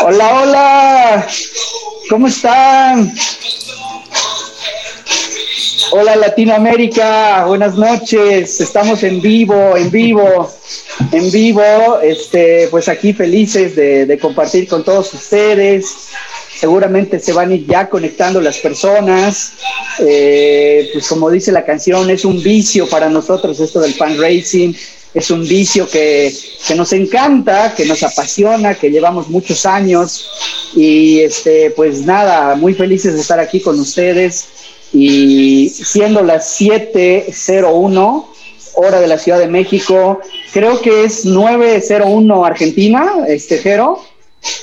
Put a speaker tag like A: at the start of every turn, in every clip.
A: Hola, hola. ¿Cómo están? Hola Latinoamérica, buenas noches. Estamos en vivo, en vivo, en vivo. Este, pues aquí felices de, compartir con todos ustedes. Seguramente se van ya conectando las personas. Eh, pues como dice la canción, es un vicio para nosotros esto del fan racing es un vicio que, nos encanta, que nos apasiona, que llevamos muchos años y este, pues nada, muy felices de estar aquí con ustedes y siendo las 7.01 hora de la Ciudad de México, creo que es 9.01 Argentina, este Jero,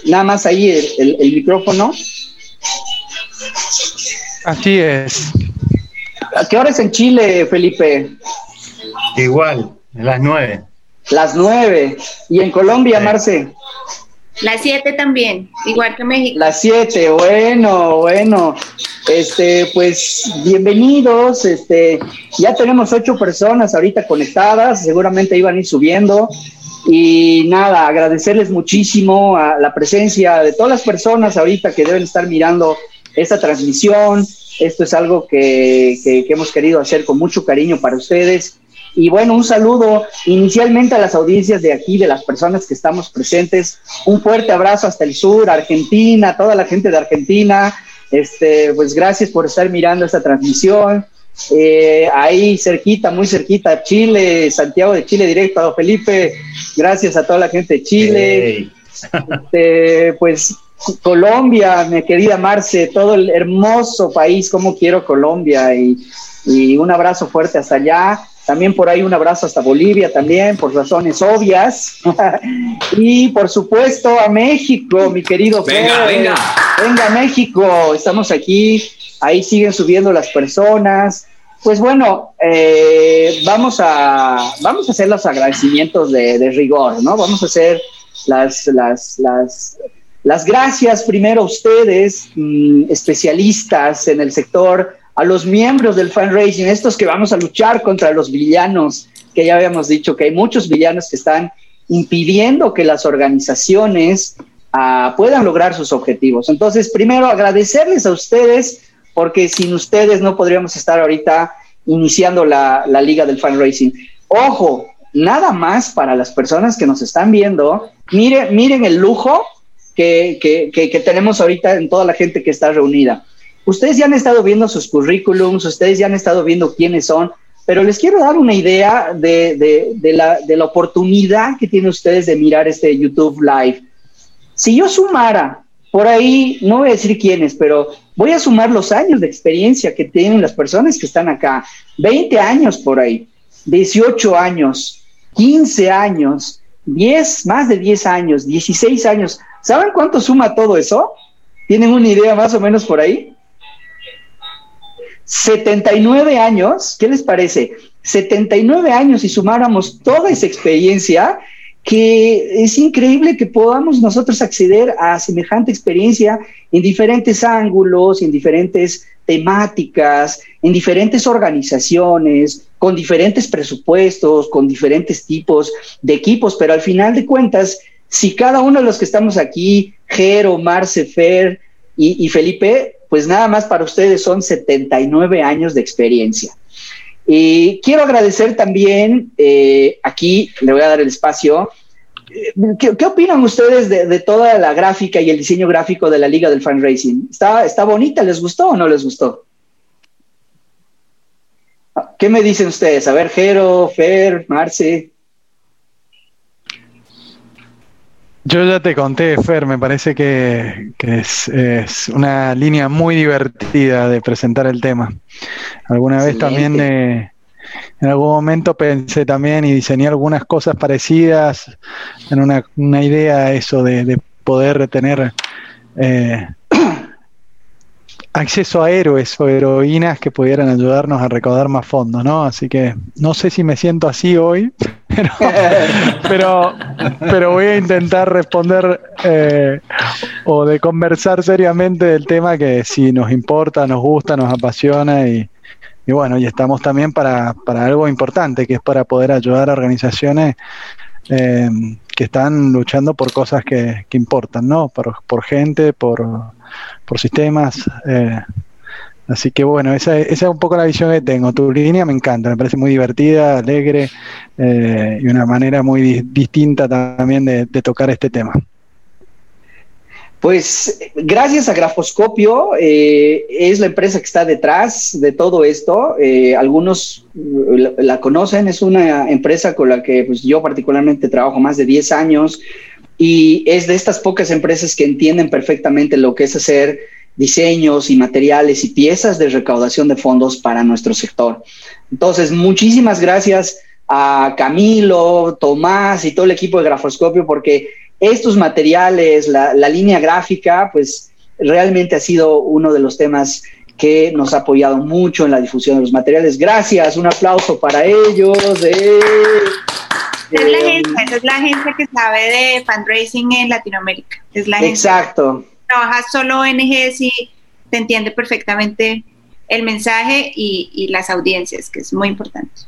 A: nada más ahí el, el micrófono.
B: Así es.
A: ¿A qué hora es en Chile, Felipe?
B: Igual, las nueve.
A: Las nueve. ¿Y en Colombia, Marce?
C: Las siete también, igual que México.
A: Las siete, bueno, bueno. Este, pues bienvenidos. Este, ya tenemos ocho personas ahorita conectadas, seguramente iban a ir subiendo. Y nada, agradecerles muchísimo a la presencia de todas las personas ahorita que deben estar mirando esta transmisión. Esto es algo que, que hemos querido hacer con mucho cariño para ustedes y bueno, un saludo inicialmente a las audiencias de aquí, de las personas que estamos presentes. Un fuerte abrazo hasta el sur, Argentina, toda la gente de Argentina. Este, pues gracias por estar mirando esta transmisión. Eh, ahí cerquita, muy cerquita, Chile, Santiago de Chile directo, Felipe. Gracias a toda la gente de Chile. Este, pues Colombia, mi querida Marce, todo el hermoso país, como quiero Colombia y, y un abrazo fuerte hasta allá. También por ahí un abrazo hasta Bolivia también, por razones obvias. y por supuesto a México, mi querido
D: Venga, venga.
A: Venga, México, estamos aquí. Ahí siguen subiendo las personas. Pues bueno, eh, vamos, a, vamos a hacer los agradecimientos de, rigor, ¿no? Vamos a hacer las, las, las, las gracias primero a ustedes, mm, especialistas en el sector a los miembros del fundraising, estos que vamos a luchar contra los villanos, que ya habíamos dicho que hay muchos villanos que están impidiendo que las organizaciones ah, puedan lograr sus objetivos. Entonces, primero agradecerles a ustedes, porque sin ustedes no podríamos estar ahorita iniciando la, liga del fundraising. Ojo, nada más para las personas que nos están viendo, miren, miren el lujo que, que tenemos ahorita en toda la gente que está reunida. Ustedes ya han estado viendo sus currículums, ustedes ya han estado viendo quiénes son, pero les quiero dar una idea de, la, la oportunidad que tienen ustedes de mirar este YouTube Live. Si yo sumara por ahí, no voy a decir quiénes, pero voy a sumar los años de experiencia que tienen las personas que están acá. 20 años por ahí, 18 años, 15 años, 10, más de 10 años, 16 años. ¿Saben cuánto suma todo eso? ¿Tienen una idea más o menos por ahí? 79 años, ¿qué les parece? 79 años y sumáramos toda esa experiencia, que es increíble que podamos nosotros acceder a semejante experiencia en diferentes ángulos, en diferentes temáticas, en diferentes organizaciones, con diferentes presupuestos, con diferentes tipos de equipos, pero al final de cuentas, si cada uno de los que estamos aquí, Jero, Marce, Fer y, y Felipe, pues nada más para ustedes son 79 años de experiencia. Y quiero agradecer también, eh, aquí le voy a dar el espacio, eh, ¿Qué, opinan ustedes de, toda la gráfica y el diseño gráfico de la Liga del Fan Racing? ¿Está, ¿Está bonita? ¿Les gustó o no les gustó? ¿Qué me dicen ustedes? A ver, Jero, Fer, Marce.
B: Yo ya te conté, Fer, me parece que, es, una línea muy divertida de presentar el tema. Alguna vez también, eh, en algún momento pensé también y diseñé algunas cosas parecidas en una, una idea eso de, poder tener eh, acceso a héroes o heroínas que pudieran ayudarnos a recaudar más fondos, ¿no? Así que no sé si me siento así hoy, pero, pero, voy a intentar responder eh, o de conversar seriamente del tema que si nos importa, nos gusta, nos apasiona y, bueno, y estamos también para, para algo importante, que es para poder ayudar a organizaciones eh, que están luchando por cosas que, que importan, ¿no? Por, por gente, por, por sistemas. Eh, así que bueno, esa, esa, es un poco la visión que tengo. Tu línea me encanta, me parece muy divertida, alegre eh, y una manera muy distinta también de, de tocar este tema.
A: Pues gracias a Grafoscopio, eh, es la empresa que está detrás de todo esto. Algunos la, la, conocen, es una empresa con la que pues, yo particularmente trabajo más de 10 años y es de estas pocas empresas que entienden perfectamente lo que es hacer diseños y materiales y piezas de recaudación de fondos para nuestro sector. Entonces, muchísimas gracias a Camilo, Tomás y todo el equipo de Grafoscopio porque estos materiales, la, la, línea gráfica, pues realmente ha sido uno de los temas que nos ha apoyado mucho en la difusión de los materiales. Gracias, un aplauso para ellos. Eh.
C: Es la agencia, es la agencia que sabe de fundraising en Latinoamérica. Es la
A: Exacto.
C: Trabaja solo ONGs y te entiende perfectamente el mensaje y, y las audiencias, que es muy importante.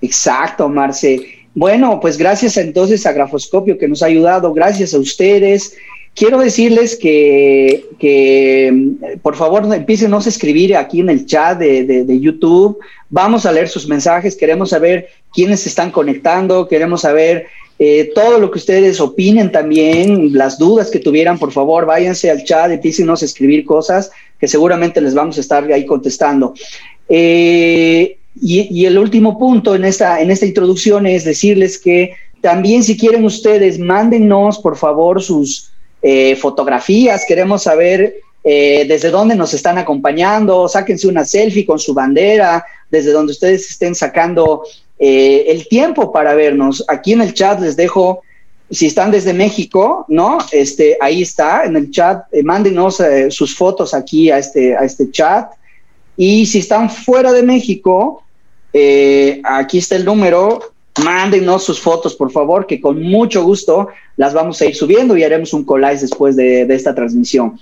A: Exacto, Marce. Bueno, pues gracias entonces a Grafoscopio que nos ha ayudado, gracias a ustedes. Quiero decirles que, que por favor empiecen a escribir aquí en el chat de, de, YouTube. Vamos a leer sus mensajes, queremos saber quiénes se están conectando, queremos saber eh, todo lo que ustedes opinen también, las dudas que tuvieran, por favor, váyanse al chat, empiecen a escribir cosas que seguramente les vamos a estar ahí contestando. Eh, y, el último punto en esta, en esta introducción es decirles que también si quieren ustedes, mándennos por favor sus eh, fotografías, queremos saber eh, desde dónde nos están acompañando, sáquense una selfie con su bandera, desde donde ustedes estén sacando eh, el tiempo para vernos. Aquí en el chat les dejo, si están desde México, ¿no? Este, ahí está, en el chat, mándenos sus fotos aquí a este, a este chat. Y si están fuera de México, aquí está el número. Mándenos sus fotos, por favor, que con mucho gusto las vamos a ir subiendo y haremos un collage después de, esta transmisión.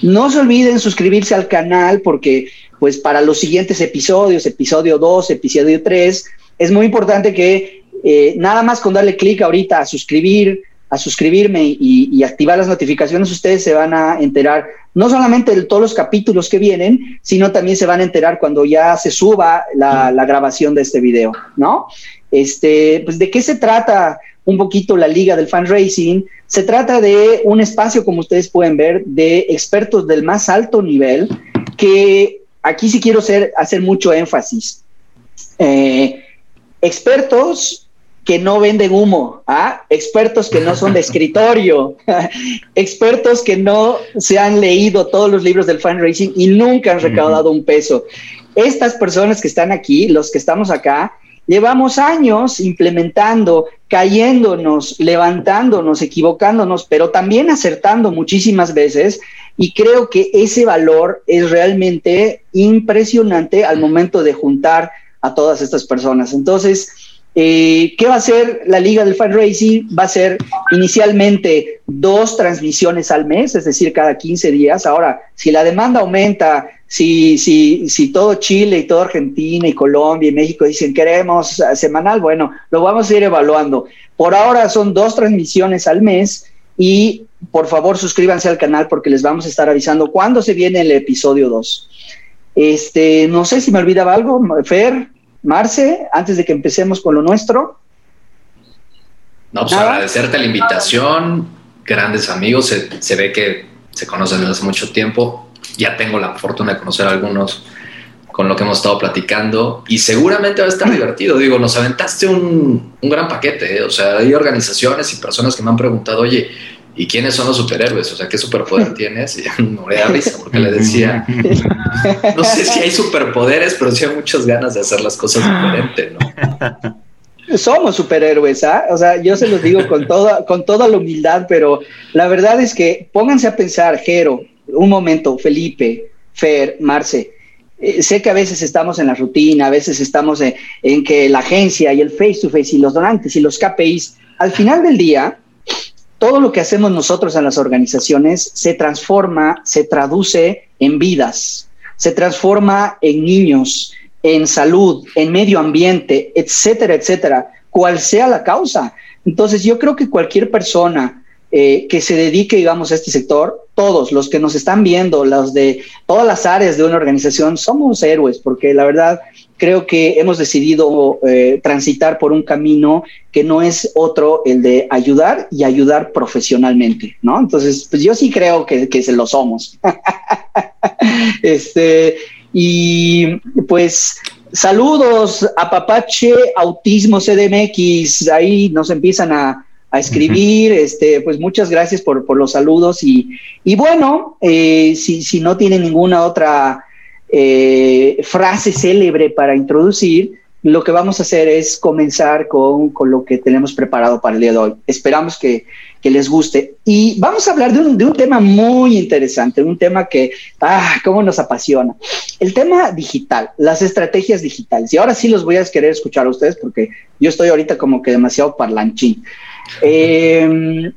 A: No se olviden suscribirse al canal porque, pues, para los siguientes episodios, episodio 2, episodio 3, es muy importante que eh, nada más con darle clic ahorita a suscribir, a suscribirme y, activar las notificaciones, ustedes se van a enterar no solamente de todos los capítulos que vienen, sino también se van a enterar cuando ya se suba la grabación de este video, ¿no? Este, pues, ¿de qué se trata un poquito la Liga del Fundraising? Se trata de un espacio, como ustedes pueden ver, de expertos del más alto nivel, que aquí sí quiero hacer, hacer mucho énfasis. Eh, expertos que no venden humo, ¿ah? expertos que no son de escritorio, expertos que no se han leído todos los libros del fundraising y nunca han recaudado un peso. Estas personas que están aquí, los que estamos acá, llevamos años implementando, cayéndonos, levantándonos, equivocándonos, pero también acertando muchísimas veces. Y creo que ese valor es realmente impresionante al momento de juntar a todas estas personas. Entonces, eh, ¿Qué va a hacer la Liga del Fundraising? Va a ser inicialmente dos transmisiones al mes, es decir, cada 15 días. Ahora, si la demanda aumenta, si, si, si todo Chile y toda Argentina y Colombia y México dicen queremos semanal, bueno, lo vamos a ir evaluando. Por ahora son dos transmisiones al mes y por favor suscríbanse al canal porque les vamos a estar avisando cuándo se viene el episodio 2. Este, no sé si me olvidaba algo, Fer. Marce, antes de que empecemos con lo nuestro.
D: No, pues ¿Nada? agradecerte la invitación, grandes amigos, se, se, ve que se conocen desde hace mucho tiempo, ya tengo la fortuna de conocer a algunos con lo que hemos estado platicando y seguramente va a estar divertido, digo, nos aventaste un, un gran paquete, ¿eh? o sea, hay organizaciones y personas que me han preguntado, oye, ¿y quiénes son los superhéroes? O sea, ¿qué superpoder tienes? Y me moría risa porque le decía, no sé si hay superpoderes, pero sí hay muchas ganas de hacer las cosas diferente, ¿no?
A: Somos superhéroes, ¿ah? O sea, yo se los digo con toda, con toda la humildad, pero la verdad es que pónganse a pensar, Jero, un momento, Felipe, Fer, Marce, eh, sé que a veces estamos en la rutina, a veces estamos en, en que la agencia y el face to face y los donantes y los KPIs, al final del día, todo lo que hacemos nosotros en las organizaciones se transforma, se traduce en vidas, se transforma en niños en salud, en medio ambiente, etcétera, etcétera, cual sea la causa. Entonces yo creo que cualquier persona eh, que se dedique, digamos, a este sector, todos los que nos están viendo, los de todas las áreas de una organización, somos héroes, porque la verdad creo que hemos decidido eh, transitar por un camino que no es otro el de ayudar y ayudar profesionalmente, ¿no? Entonces, pues yo sí creo que, que se lo somos. este, y pues saludos a Papache Autismo CDMX, ahí nos empiezan a, a escribir. Este, pues muchas gracias por, los saludos y, y bueno, eh, si, si, no tiene ninguna otra eh, frase célebre para introducir, lo que vamos a hacer es comenzar con, lo que tenemos preparado para el día de hoy. Esperamos que, les guste. Y vamos a hablar de un, de un, tema muy interesante, un tema que, ah, cómo nos apasiona. El tema digital, las estrategias digitales. Y ahora sí los voy a querer escuchar a ustedes porque yo estoy ahorita como que demasiado parlanchín. Eh,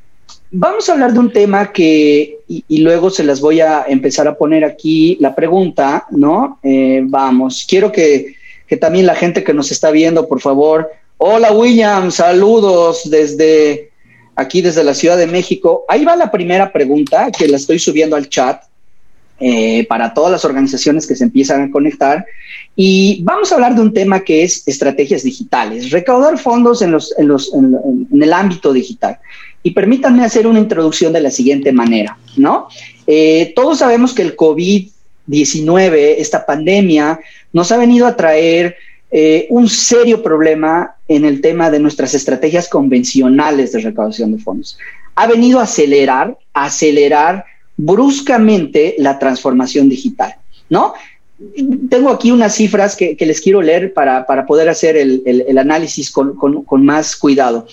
A: vamos a hablar de un tema que, y, luego se las voy a empezar a poner aquí la pregunta, ¿no? Eh, vamos, quiero que, que, también la gente que nos está viendo, por favor, hola William, saludos desde aquí, desde la Ciudad de México. Ahí va la primera pregunta que la estoy subiendo al chat. Eh, para todas las organizaciones que se empiezan a conectar. Y vamos a hablar de un tema que es estrategias digitales, recaudar fondos en, los, en, los, en, el ámbito digital. Y permítanme hacer una introducción de la siguiente manera, ¿no? Eh, todos sabemos que el COVID-19, esta pandemia, nos ha venido a traer eh, un serio problema en el tema de nuestras estrategias convencionales de recaudación de fondos. Ha venido a acelerar, acelerar bruscamente la transformación digital, ¿no? Tengo aquí unas cifras que, les quiero leer para, poder hacer el, análisis con, más cuidado.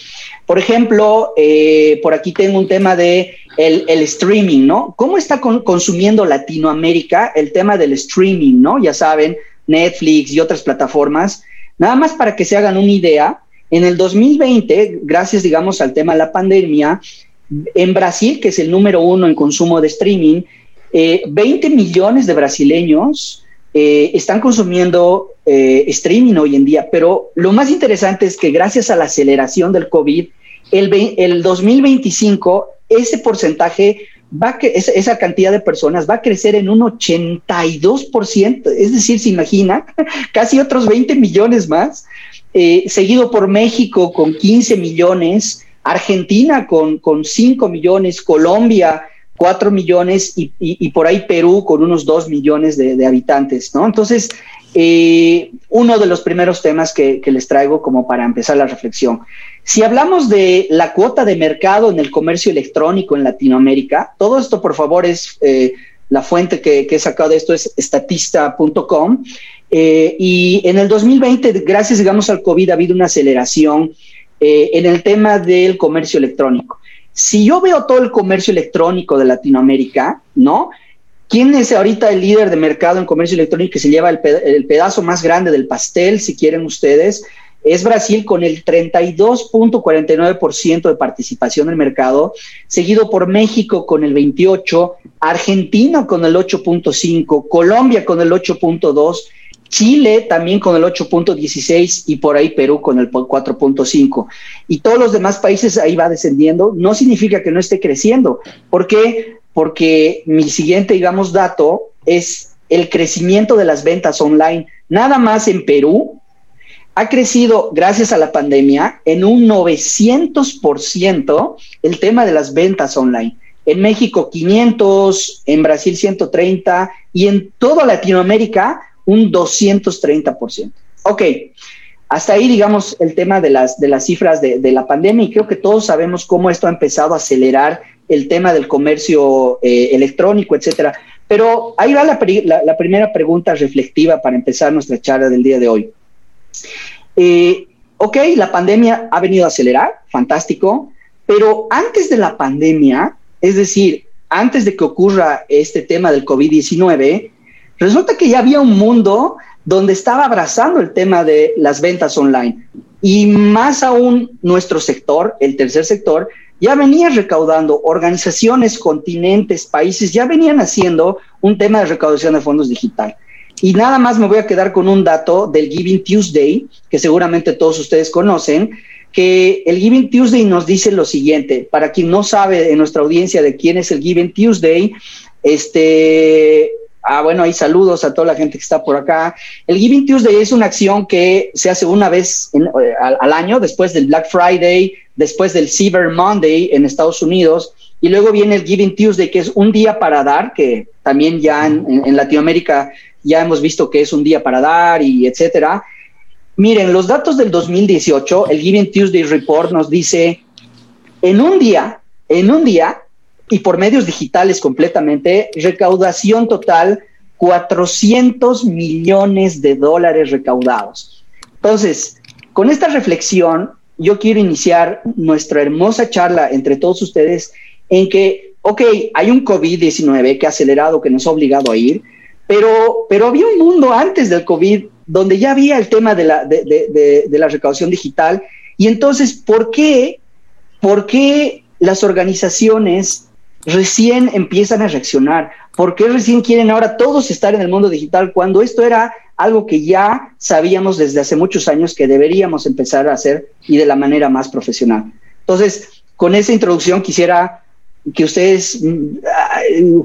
A: Por ejemplo, eh, por aquí tengo un tema de el, streaming, ¿no? ¿Cómo está consumiendo Latinoamérica el tema del streaming, ¿no? Ya saben, Netflix y otras plataformas. Nada más para que se hagan una idea, en el 2020, gracias, digamos, al tema de la pandemia, en Brasil, que es el número uno en consumo de streaming, 20 eh, millones de brasileños eh, están consumiendo eh, streaming hoy en día, pero lo más interesante es que gracias a la aceleración del COVID, el, el 2025, ese porcentaje va a esa, esa, cantidad de personas va a crecer en un 82%, es decir, se imagina, casi otros 20 millones más, seguido por México con 15 millones, Argentina con, con 5 millones, Colombia 4 millones y, por ahí Perú con unos 2 millones de, habitantes, ¿no? Entonces, eh, uno de los primeros temas que, les traigo como para empezar la reflexión. Si hablamos de la cuota de mercado en el comercio electrónico en Latinoamérica, todo esto por favor es eh, la fuente que, he sacado de esto es estatista.com eh, y en el 2020, gracias digamos al COVID, ha habido una aceleración en el tema del comercio electrónico. Si yo veo todo el comercio electrónico de Latinoamérica, ¿no? ¿Quién es ahorita el líder de mercado en comercio electrónico que se lleva el, pedazo más grande del pastel, si quieren ustedes? Es Brasil con el 32.49% de participación en el mercado, seguido por México con el 28%, Argentina con el 8.5%, Colombia con el 8.2%, Chile también con el 8.16 y por ahí Perú con el 4.5. Y todos los demás países ahí va descendiendo. No significa que no esté creciendo. ¿Por qué? Porque mi siguiente, digamos, dato es el crecimiento de las ventas online. Nada más en Perú ha crecido, gracias a la pandemia, en un 900% el tema de las ventas online. En México 500, en Brasil 130 y en toda Latinoamérica un 230%. Ok, hasta ahí, digamos, el tema de las, de las cifras de, la pandemia y creo que todos sabemos cómo esto ha empezado a acelerar el tema del comercio eh, electrónico, etcétera. Pero ahí va la, primera pregunta reflectiva para empezar nuestra charla del día de hoy. Eh, ok, la pandemia ha venido a acelerar, fantástico, pero antes de la pandemia, es decir, antes de que ocurra este tema del COVID-19, Resulta que ya había un mundo donde estaba abrazando el tema de las ventas online. Y más aún nuestro sector, el tercer sector, ya venía recaudando, organizaciones, continentes, países, ya venían haciendo un tema de recaudación de fondos digital. Y nada más me voy a quedar con un dato del Giving Tuesday, que seguramente todos ustedes conocen, que el Giving Tuesday nos dice lo siguiente, para quien no sabe en nuestra audiencia de quién es el Giving Tuesday, este, ah, bueno, hay saludos a toda la gente que está por acá. El Giving Tuesday es una acción que se hace una vez eh, al, al, año, después del Black Friday, después del Cyber Monday en Estados Unidos, y luego viene el Giving Tuesday, que es un día para dar, que también ya en, en Latinoamérica ya hemos visto que es un día para dar y etcétera. Miren, los datos del 2018, el Giving Tuesday Report nos dice, en un día, en un día, y por medios digitales completamente, recaudación total, 400 millones de dólares recaudados. Entonces, con esta reflexión, yo quiero iniciar nuestra hermosa charla entre todos ustedes en que, ok, hay un COVID-19 que ha acelerado, que nos ha obligado a ir, pero, pero había un mundo antes del COVID donde ya había el tema de la, de, de, de la recaudación digital. Y entonces, ¿por qué, ¿por qué las organizaciones recién empiezan a reaccionar? ¿Por qué recién quieren ahora todos estar en el mundo digital cuando esto era algo que ya sabíamos desde hace muchos años que deberíamos empezar a hacer y de la manera más profesional? Entonces, con esa introducción quisiera que ustedes,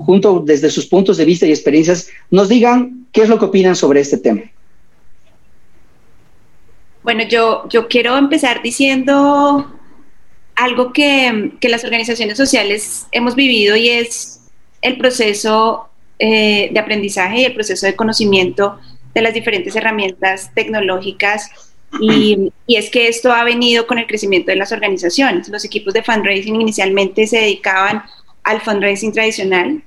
A: junto desde sus puntos de vista y experiencias, nos digan qué es lo que opinan sobre este tema.
C: Bueno, yo, yo quiero empezar diciendo algo que, que, las organizaciones sociales hemos vivido y es el proceso eh, de aprendizaje y el proceso de conocimiento de las diferentes herramientas tecnológicas y, y, es que esto ha venido con el crecimiento de las organizaciones. Los equipos de fundraising inicialmente se dedicaban al fundraising tradicional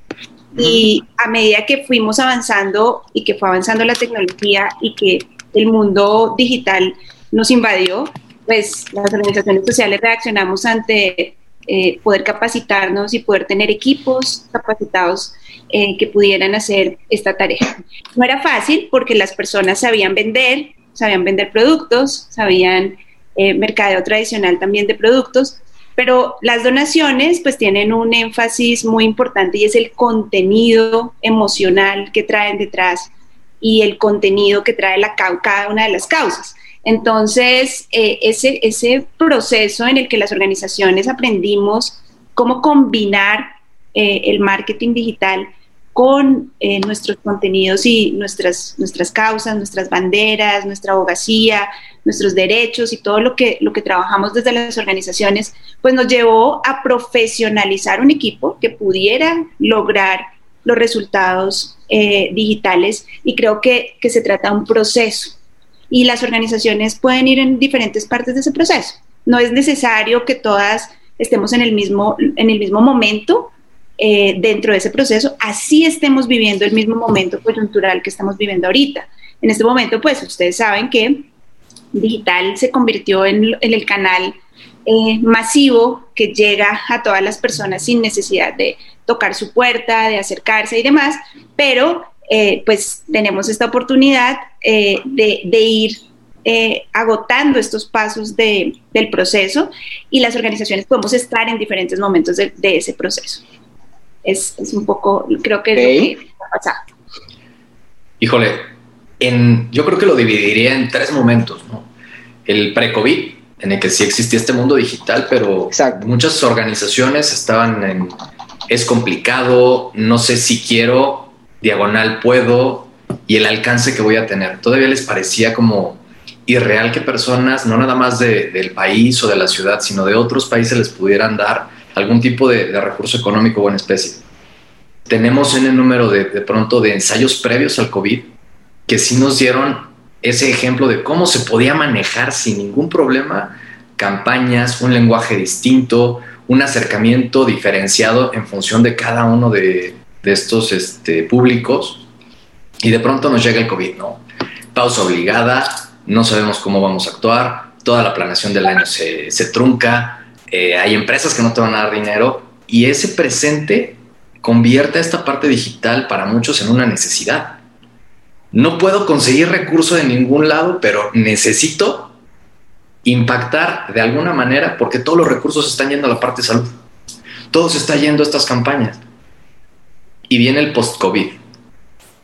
C: y a medida que fuimos avanzando y que fue avanzando la tecnología y que el mundo digital nos invadió, pues las organizaciones sociales reaccionamos ante eh, poder capacitarnos y poder tener equipos capacitados eh, que pudieran hacer esta tarea. No era fácil porque las personas sabían vender, sabían vender productos, sabían eh, mercadeo tradicional también de productos, pero las donaciones pues tienen un énfasis muy importante y es el contenido emocional que traen detrás y el contenido que trae la, cada una de las causas. Entonces, eh, ese, proceso en el que las organizaciones aprendimos cómo combinar eh, el marketing digital con eh, nuestros contenidos y nuestras, causas, nuestras banderas, nuestra abogacía, nuestros derechos y todo lo que, lo que trabajamos desde las organizaciones, pues nos llevó a profesionalizar un equipo que pudiera lograr los resultados digitales. Y creo que se trata de un proceso y las organizaciones pueden ir en diferentes partes de ese proceso. No es necesario que todas estemos en el mismo, en el mismo momento eh, dentro de ese proceso, así estemos viviendo el mismo momento coyuntural que estamos viviendo ahorita. En este momento, pues ustedes saben que digital se convirtió en, el canal eh, masivo que llega a todas las personas sin necesidad de tocar su puerta, de acercarse y demás, pero eh, pues tenemos esta oportunidad eh, de, de, ir eh, agotando estos pasos de, del proceso y las organizaciones podemos estar en diferentes momentos de, de ese proceso. Es, es, un poco, creo que okay. es lo que ha pasado.
D: Híjole, en, yo creo que lo dividiría en tres momentos, ¿no? El pre-COVID, en el que sí existía este mundo digital, pero Exacto. muchas organizaciones estaban en, es complicado, no sé si quiero, diagonal puedo y el alcance que voy a tener. Todavía les parecía como irreal que personas, no nada más de, del país o de la ciudad, sino de otros países les pudieran dar algún tipo de, recurso económico o en especie. Tenemos en el número de, de pronto de ensayos previos al COVID que sí nos dieron ese ejemplo de cómo se podía manejar sin ningún problema campañas, un lenguaje distinto, un acercamiento diferenciado en función de cada uno de, de estos este, públicos y de pronto nos llega el COVID, ¿no? Pausa obligada, no sabemos cómo vamos a actuar, toda la planeación del año se, se trunca, eh, hay empresas que no te van a dar dinero y ese presente convierte a esta parte digital para muchos en una necesidad. No puedo conseguir recursos de ningún lado, pero necesito impactar de alguna manera porque todos los recursos están yendo a la parte salud. Todo se está yendo a estas campañas y viene el post-COVID.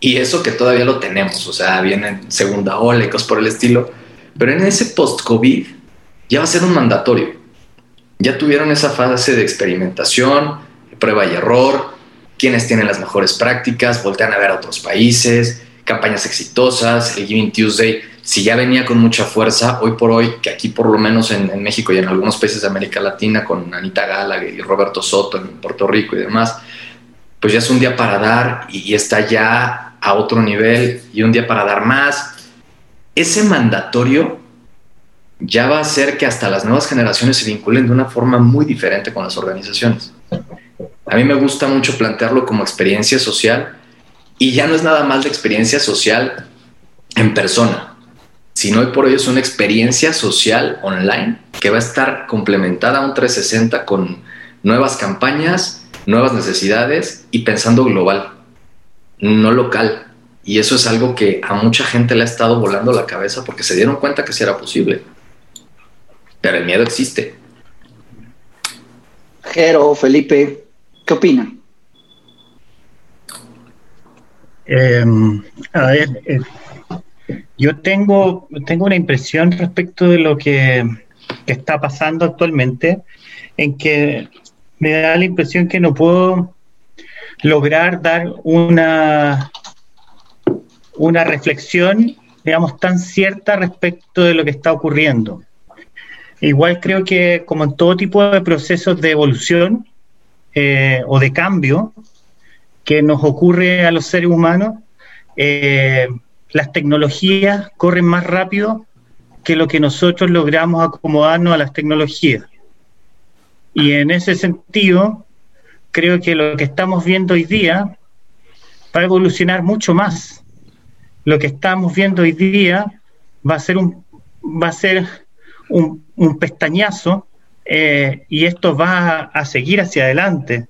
D: Y eso que todavía lo tenemos, o sea, viene segunda ola y cosas por el estilo. Pero en ese post-COVID ya va a ser un mandatorio. Ya tuvieron esa fase de experimentación, prueba y error, quienes tienen las mejores prácticas, voltean a ver a otros países, campañas exitosas, el Giving Tuesday, si ya venía con mucha fuerza, hoy por hoy, que aquí por lo menos en, México y en algunos países de América Latina, con Anita Gala y Roberto Soto en Puerto Rico y demás, pues ya es un día para dar y está ya a otro nivel y un día para dar más. Ese mandatorio ya va a hacer que hasta las nuevas generaciones se vinculen de una forma muy diferente con las organizaciones. A mí me gusta mucho plantearlo como experiencia social y ya no es nada más de experiencia social en persona, sino hoy por hoy es una experiencia social online que va a estar complementada a un 360 con nuevas campañas, nuevas necesidades y pensando global no local. Y eso es algo que a mucha gente le ha estado volando la cabeza porque se dieron cuenta que sí era posible. Pero el miedo existe.
A: Jero, Felipe, ¿qué opinan?
E: Em, a ver, eh, yo tengo, tengo una impresión respecto de lo que, que, está pasando actualmente, en que me da la impresión que no puedo lograr dar una, una reflexión, digamos, tan cierta respecto de lo que está ocurriendo. Igual creo que como en todo tipo de procesos de evolución eh, o de cambio que nos ocurre a los seres humanos, eh, las tecnologías corren más rápido que lo que nosotros logramos acomodarnos a las tecnologías. Y en ese sentido, creo que lo que estamos viendo hoy día va a evolucionar mucho más. Lo que estamos viendo hoy día va a ser un, va a ser un, pestañazo eh, y esto va a, seguir hacia adelante.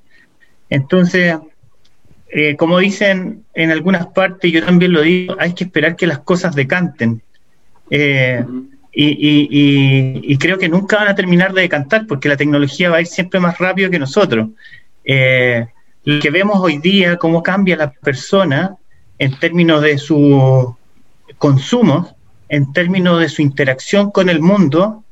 E: Entonces, eh, como dicen en algunas partes, yo también lo digo, hay que esperar que las cosas decanten. Eh, y, creo que nunca van a terminar de decantar porque la tecnología va a ir siempre más rápido que nosotros. Eh, lo que vemos hoy día, cómo cambia la persona en términos de su consumo, en términos de su interacción con el mundo,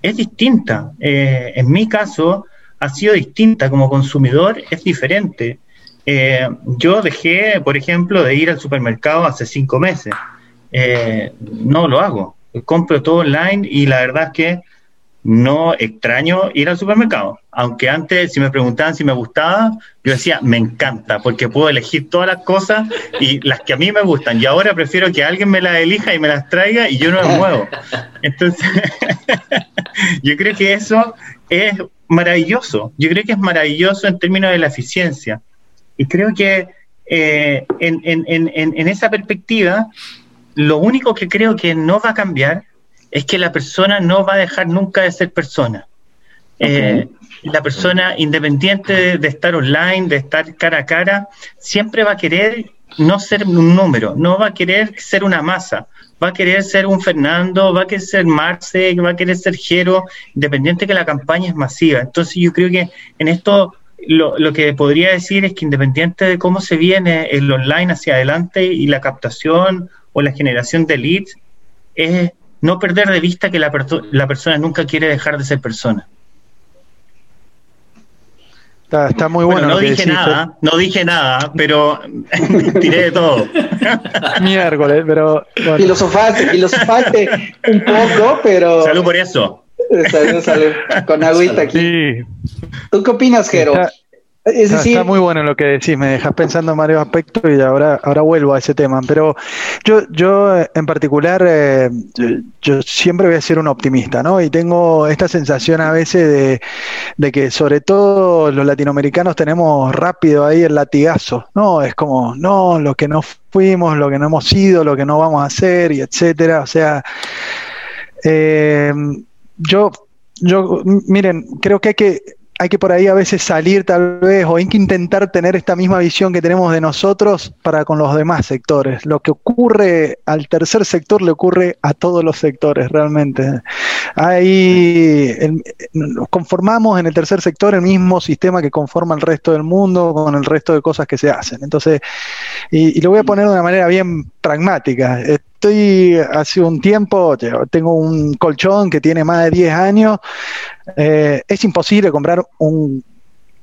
E: es distinta. Eh, en mi caso, ha sido distinta. Como consumidor, es diferente. Eh, yo dejé, por ejemplo, de ir al supermercado hace cinco meses. no lo hago. Compro todo online y la verdad es que no extraño ir al supermercado. Aunque antes, si me preguntaban si me gustaba, yo decía, me encanta, porque puedo elegir todas las cosas y las que a mí me gustan. Y ahora prefiero que alguien me las elija y me las traiga y yo no me muevo. Entonces, yo creo que eso es maravilloso. Yo creo que es maravilloso en términos de la eficiencia. Y creo que eh, en, en esa perspectiva, lo único que creo que no va a cambiar es que la persona no va a dejar nunca de ser persona. Eh, la persona, independiente de, estar online, de estar cara a cara, siempre va a querer no ser un número, no va a querer ser una masa, va a querer ser un Fernando, va a querer ser Marce, va a querer ser Jero, independiente que la campaña es masiva. Entonces yo creo que en esto lo, lo, que podría decir es que independiente de cómo se viene el online hacia adelante y la captación o la generación de leads, es no perder de vista que la, la persona nunca quiere dejar de ser persona.
B: Está, muy bueno.
E: no dije nada, no dije nada, pero tiré de todo.
B: Miércoles, pero.
A: Filosofaste, filosofaste un poco, pero.
E: Salud por eso.
A: Salud, salud. Con agüita aquí. Sí. ¿Tú qué opinas, Jero?
B: está, muy bueno lo que decís, me dejas pensando en varios aspectos y ahora, ahora vuelvo a ese tema. Pero yo, yo eh, en particular, eh, yo, siempre voy a ser un optimista, ¿no? Y tengo esta sensación a veces de, que sobre todo los latinoamericanos tenemos rápido ahí el latigazo, ¿no? Es como, no, lo que no fuimos, lo que no hemos sido, lo que no vamos a hacer, y etcétera. O sea, eh, yo, yo, miren, creo que hay que hay que por ahí a veces salir tal vez o hay que intentar tener esta misma visión que tenemos de nosotros para con los demás sectores. Lo que ocurre al tercer sector le ocurre a todos los sectores realmente. Ahí conformamos en el tercer sector el mismo sistema que conforma el resto del mundo con el resto de cosas que se hacen. Entonces, y, y lo voy a poner de una manera bien pragmática estoy hace un tiempo, tengo un colchón que tiene más de 10 años, eh, es imposible comprar un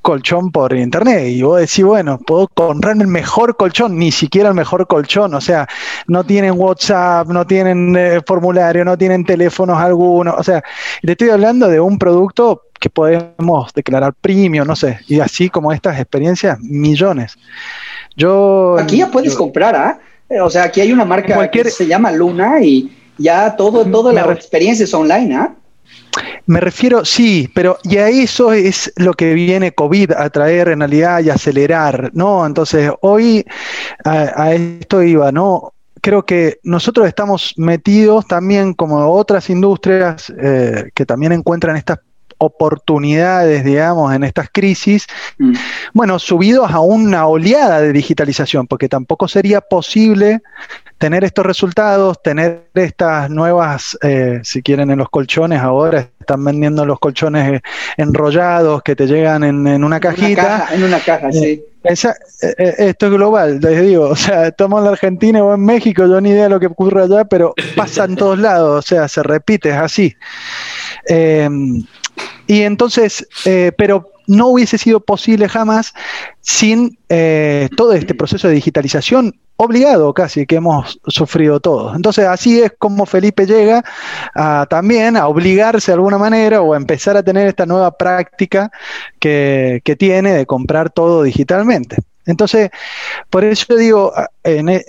B: colchón por internet y vos decís, bueno, puedo comprarme el mejor colchón, ni siquiera el mejor colchón, o sea, no tienen WhatsApp, no tienen eh, formulario, no tienen teléfonos algunos, o sea, le estoy hablando de un producto que podemos declarar premium, no sé, y así como estas experiencias, millones. Yo
A: Aquí ya puedes comprar, ¿ah? O sea, aquí hay una marca que se llama Luna y ya todo, toda la experiencia es online, ¿ah?
B: Me refiero, sí, pero y a eso es lo que viene COVID a traer en realidad y acelerar, ¿no? Entonces, hoy a, esto iba, ¿no? Creo que nosotros estamos metidos también como otras industrias eh, que también encuentran estas oportunidades, digamos, en estas crisis, mm. bueno, subidos a una oleada de digitalización, porque tampoco sería posible tener estos resultados, tener estas nuevas, eh, si quieren, en los colchones, ahora están vendiendo los colchones enrollados que te llegan en, una cajita.
A: en una caja, eh,
B: sí. Eh, esto es global, les digo, o sea, estamos en la Argentina o en México, yo ni idea de lo que ocurre allá, pero pasa en todos lados, o sea, se repite, es así. Y entonces, eh, pero no hubiese sido posible jamás sin eh, todo este proceso de digitalización obligado casi que hemos sufrido todos. Entonces así es como Felipe llega a, también a obligarse de alguna manera o a empezar a tener esta nueva práctica que, que tiene de comprar todo digitalmente. Entonces, por eso digo, en, e,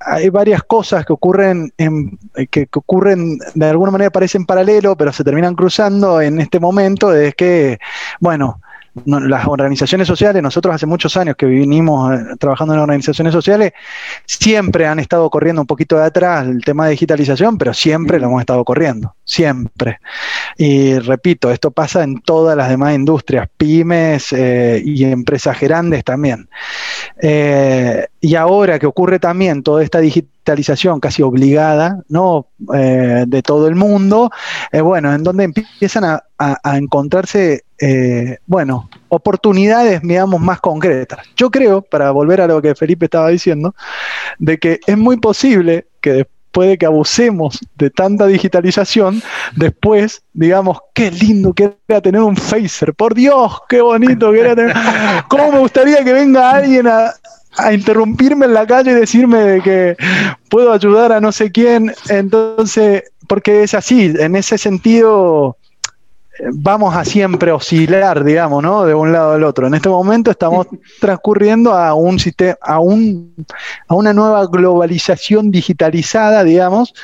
B: hay varias cosas que ocurren, en, que, ocurren de alguna manera parecen paralelo, pero se terminan cruzando en este momento, es que, bueno, las organizaciones sociales, nosotros hace muchos años que vinimos eh, trabajando en organizaciones sociales, siempre han estado corriendo un poquito de atrás el tema de digitalización, pero siempre lo hemos estado corriendo, siempre. Y repito, esto pasa en todas las demás industrias, pymes eh, y empresas grandes también. Eh, y ahora que ocurre también toda esta digitalización casi obligada, ¿no? de todo el mundo, bueno, en donde empiezan a, a encontrarse eh, bueno, oportunidades, digamos, más concretas. Yo creo, para volver a lo que Felipe estaba diciendo, de que es muy posible que después de que abusemos de tanta digitalización, después digamos, qué lindo que era tener un phaser, por Dios, qué bonito que era tener... ¿Cómo me gustaría que venga alguien a, a interrumpirme en la calle y decirme de que puedo ayudar a no sé quién? Entonces, porque es así, en ese sentido vamos a siempre oscilar, digamos, ¿no? De un lado al otro. En este momento estamos transcurriendo a un sistema, a un, a una nueva globalización digitalizada, digamos,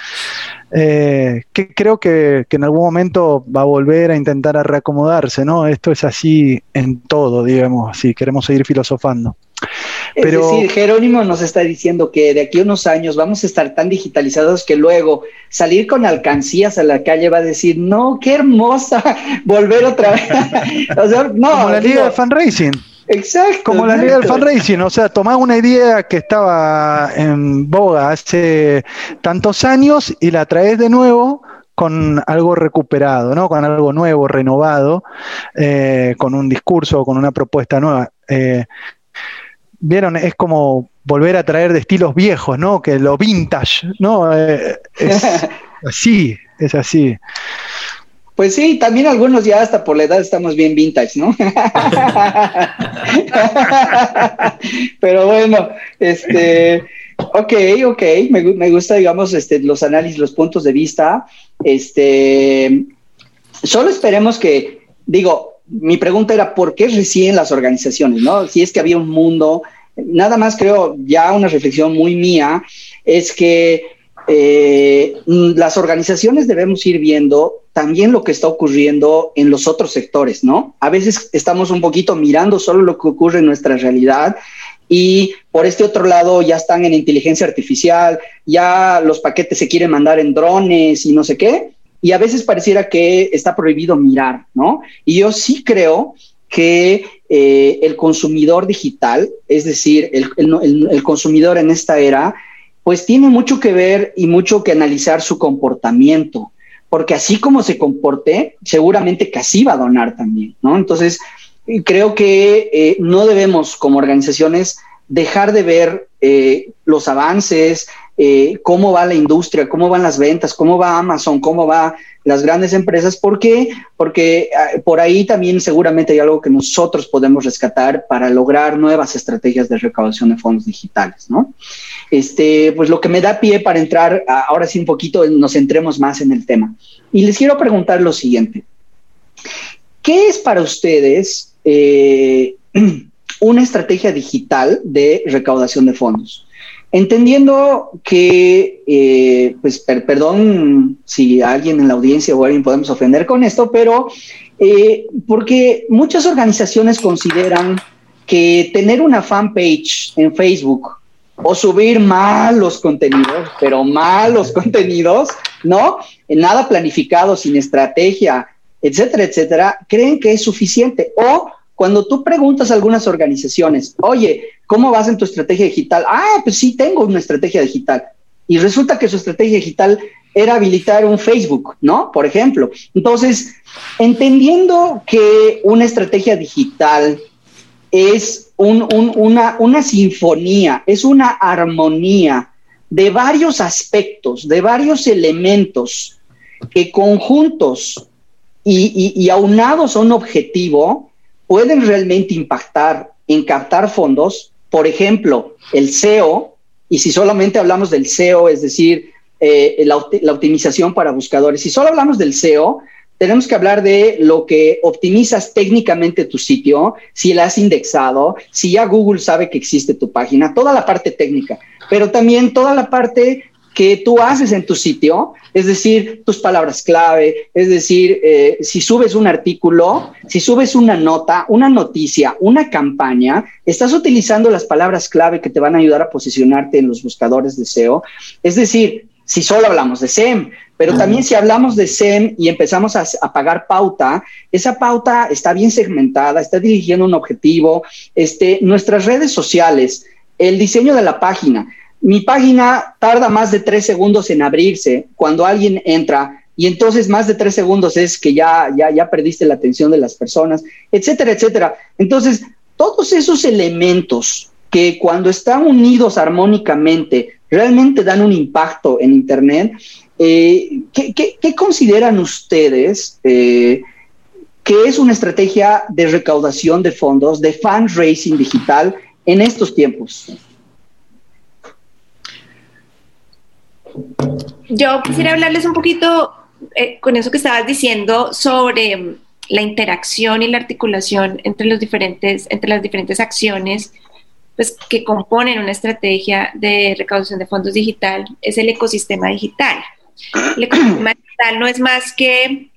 B: eh, que creo que, que, en algún momento va a volver a intentar a reacomodarse, ¿no? Esto es así en todo, digamos, si queremos seguir filosofando.
A: Pero... Es decir, Jerónimo nos está diciendo que de aquí a unos años vamos a estar tan digitalizados que luego salir con alcancías a la calle va a decir, no, qué hermosa, volver otra vez.
B: o sea, no, Como la liga de fundraising.
A: Exacto.
B: Como la liga del fundraising, o sea, tomás una idea que estaba en boga hace tantos años y la traes de nuevo con algo recuperado, ¿no? Con algo nuevo, renovado, eh, con un discurso, con una propuesta nueva. Eh, vieron, es como volver a traer de estilos viejos, ¿no? Que lo vintage, ¿no? Eh, es así, es así.
A: Pues sí, también algunos ya hasta por la edad estamos bien vintage, ¿no? Pero bueno, este, ok, ok, me, me, gusta, digamos, este, los análisis, los puntos de vista. Este, solo esperemos que, digo, mi pregunta era, ¿por qué recién las organizaciones? ¿no? Si es que había un mundo, nada más creo, ya una reflexión muy mía, es que eh, las organizaciones debemos ir viendo también lo que está ocurriendo en los otros sectores, ¿no? A veces estamos un poquito mirando solo lo que ocurre en nuestra realidad y por este otro lado ya están en inteligencia artificial, ya los paquetes se quieren mandar en drones y no sé qué, y a veces pareciera que está prohibido mirar, ¿no? Y yo sí creo que eh, el consumidor digital, es decir, el, consumidor en esta era, pues tiene mucho que ver y mucho que analizar su comportamiento, porque así como se comporte, seguramente que así va a donar también, ¿no? Entonces, creo que eh, no debemos como organizaciones dejar de ver eh, los avances, eh, cómo va la industria, cómo van las ventas, cómo va Amazon, cómo va las grandes empresas. ¿Por qué? Porque ah, por ahí también seguramente hay algo que nosotros podemos rescatar para lograr nuevas estrategias de recaudación de fondos digitales, ¿no? Este, pues lo que me da pie para entrar, ahora sí un poquito, nos centremos más en el tema. Y les quiero preguntar lo siguiente. ¿Qué es para ustedes eh, una estrategia digital de recaudación de fondos? Entendiendo que, eh, pues perdón si alguien en la audiencia o alguien podemos ofender con esto, pero eh, porque muchas organizaciones consideran que tener una fanpage en Facebook o subir malos contenidos, pero malos contenidos, ¿no? Nada planificado, sin estrategia, etcétera, etcétera, creen que es suficiente. O cuando tú preguntas a algunas organizaciones, oye, ¿cómo vas en tu estrategia digital? Ah, pues sí, tengo una estrategia digital. Y resulta que su estrategia digital era habilitar un Facebook, ¿no? Por ejemplo. Entonces, entendiendo que una estrategia digital es una, sinfonía, es una armonía de varios aspectos, de varios elementos que conjuntos y, aunados a un objetivo pueden realmente impactar en captar fondos. Por ejemplo, el SEO, y si solamente hablamos del SEO, es decir, eh, la, la, optimización para buscadores, si solo hablamos del SEO, tenemos que hablar de lo que optimizas técnicamente tu sitio, si la has indexado, si ya Google sabe que existe tu página, toda la parte técnica, pero también toda la parte que tú haces en tu sitio, es decir, tus palabras clave, es decir, eh, si subes un artículo, si subes una nota, una noticia, una campaña, estás utilizando las palabras clave que te van a ayudar a posicionarte en los buscadores de SEO. Es decir, si solo hablamos de SEM, pero también si hablamos de SEM y empezamos a, a, pagar pauta, esa pauta está bien segmentada, está dirigiendo un objetivo, este, nuestras redes sociales, el diseño de la página, mi página tarda más de tres segundos en abrirse cuando alguien entra y entonces más de tres segundos es que ya, ya, ya perdiste la atención de las personas, etcétera, etcétera. Entonces, todos esos elementos que cuando están unidos armónicamente realmente dan un impacto en Internet, eh, ¿qué, consideran ustedes eh, que es una estrategia de recaudación de fondos, de fundraising digital en estos tiempos?
C: Yo quisiera hablarles un poquito eh, con eso que estabas diciendo sobre mm, la interacción y la articulación entre, los diferentes, entre las diferentes acciones pues, que componen una estrategia de recaudación de fondos digital, es el ecosistema digital. El ecosistema digital no es más que